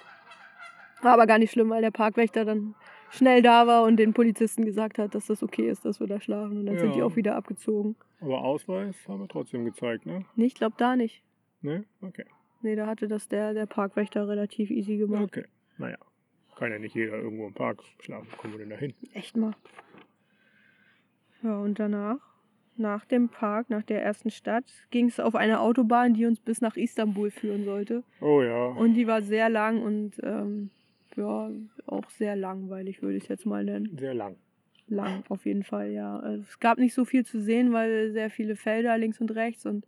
War aber gar nicht schlimm, weil der Parkwächter dann schnell da war und den Polizisten gesagt hat, dass das okay ist, dass wir da schlafen. Und dann sind die Ja. auch wieder abgezogen. Aber Ausweis haben wir trotzdem gezeigt, ne? Nee, ich glaube da nicht. Ne? Okay. Nee, da hatte das der, der Parkwächter relativ easy gemacht. Okay. Naja. Kann ja nicht jeder irgendwo im Park schlafen. Kommen wir denn da hin? Echt mal. Ja, und danach, nach dem Park, nach der ersten Stadt, ging es auf eine Autobahn, die uns bis nach Istanbul führen sollte. Oh ja. Und die war sehr lang und ähm, ja, auch sehr langweilig, würde ich es jetzt mal nennen. Sehr lang. Lang, auf jeden Fall, ja. Also Es gab nicht so viel zu sehen, weil sehr viele Felder links und rechts und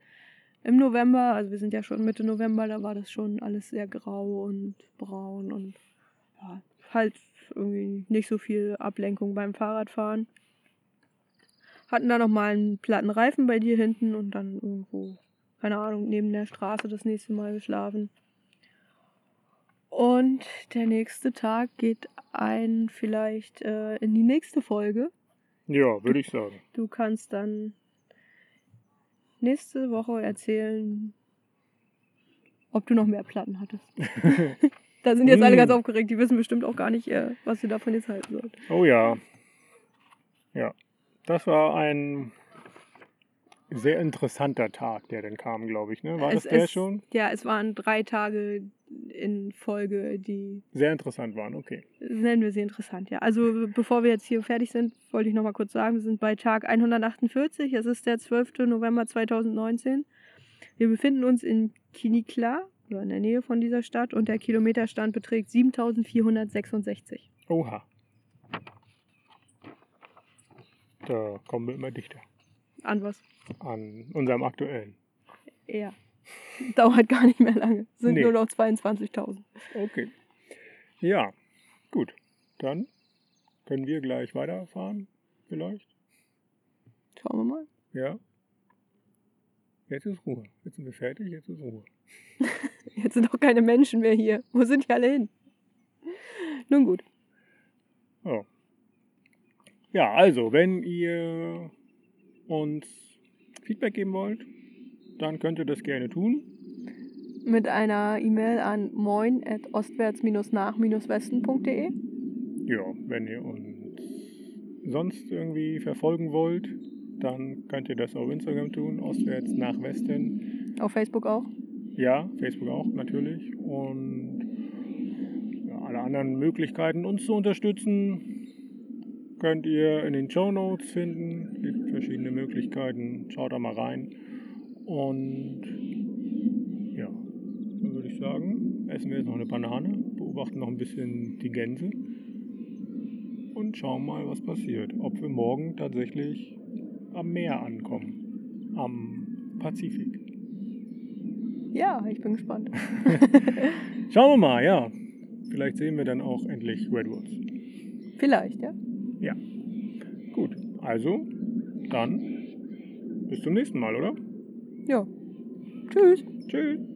im November, also wir sind ja schon Mitte November, da war das schon alles sehr grau und braun und ja, halt irgendwie nicht so viel Ablenkung beim Fahrradfahren. Hatten da nochmal einen platten Reifen bei dir hinten und dann irgendwo, keine Ahnung, neben der Straße das nächste Mal geschlafen. Und der nächste Tag geht ein vielleicht äh, in die nächste Folge. Ja, würde ich sagen. Du kannst dann nächste Woche erzählen, ob du noch mehr Platten hattest. [LAUGHS] da sind jetzt alle Mm. ganz aufgeregt, die wissen bestimmt auch gar nicht, äh, was sie davon jetzt halten sollen. Oh ja. Ja. Das war ein sehr interessanter Tag, der dann kam, glaube ich. Ne? War Es- das der es- schon? Ja, es waren drei Tage in Folge, die Sehr interessant waren, okay. nennen wir sie interessant, ja. Also bevor wir jetzt hier fertig sind, wollte ich noch mal kurz sagen, wir sind bei Tag 148, es ist der 12. November 2019. Wir befinden uns in Kinikla, oder in der Nähe von dieser Stadt, und der Kilometerstand beträgt 7466. Oha. Da kommen wir immer dichter An was? an unserem aktuellen. Ja. Dauert gar nicht mehr lange. Sind Nee. nur noch 22.000. Okay. Ja, gut. Dann können wir gleich weiterfahren, vielleicht. Schauen wir mal. Ja. Jetzt ist Ruhe. Jetzt sind wir fertig, jetzt ist Ruhe. [LAUGHS] Jetzt sind auch keine Menschen mehr hier. Wo sind die alle hin? Nun gut. Ja. Ja, also, wenn ihr uns Feedback geben wollt, dann könnt ihr das gerne tun. Mit einer E-Mail an moin.ostwärts-nach-westen.de. Ja, wenn ihr uns sonst irgendwie verfolgen wollt, dann könnt ihr das auf Instagram tun, ostwärts nach Westen. Auf Facebook auch. Ja, Facebook auch natürlich. Und ja, alle anderen Möglichkeiten, uns zu unterstützen, könnt ihr in den Show Notes finden. Es gibt verschiedene Möglichkeiten. Schaut da mal rein. Und ja, dann würde ich sagen, essen wir jetzt noch eine Banane, beobachten noch ein bisschen die Gänse und schauen mal, was passiert. Ob wir morgen tatsächlich am Meer ankommen. Am Pazifik. Ja, ich bin gespannt. [LAUGHS] Schauen wir mal, ja. Vielleicht sehen wir dann auch endlich Redwoods. Vielleicht, ja. Gut, also dann bis zum nächsten Mal, oder? Ja. Tschüss. Tschüss.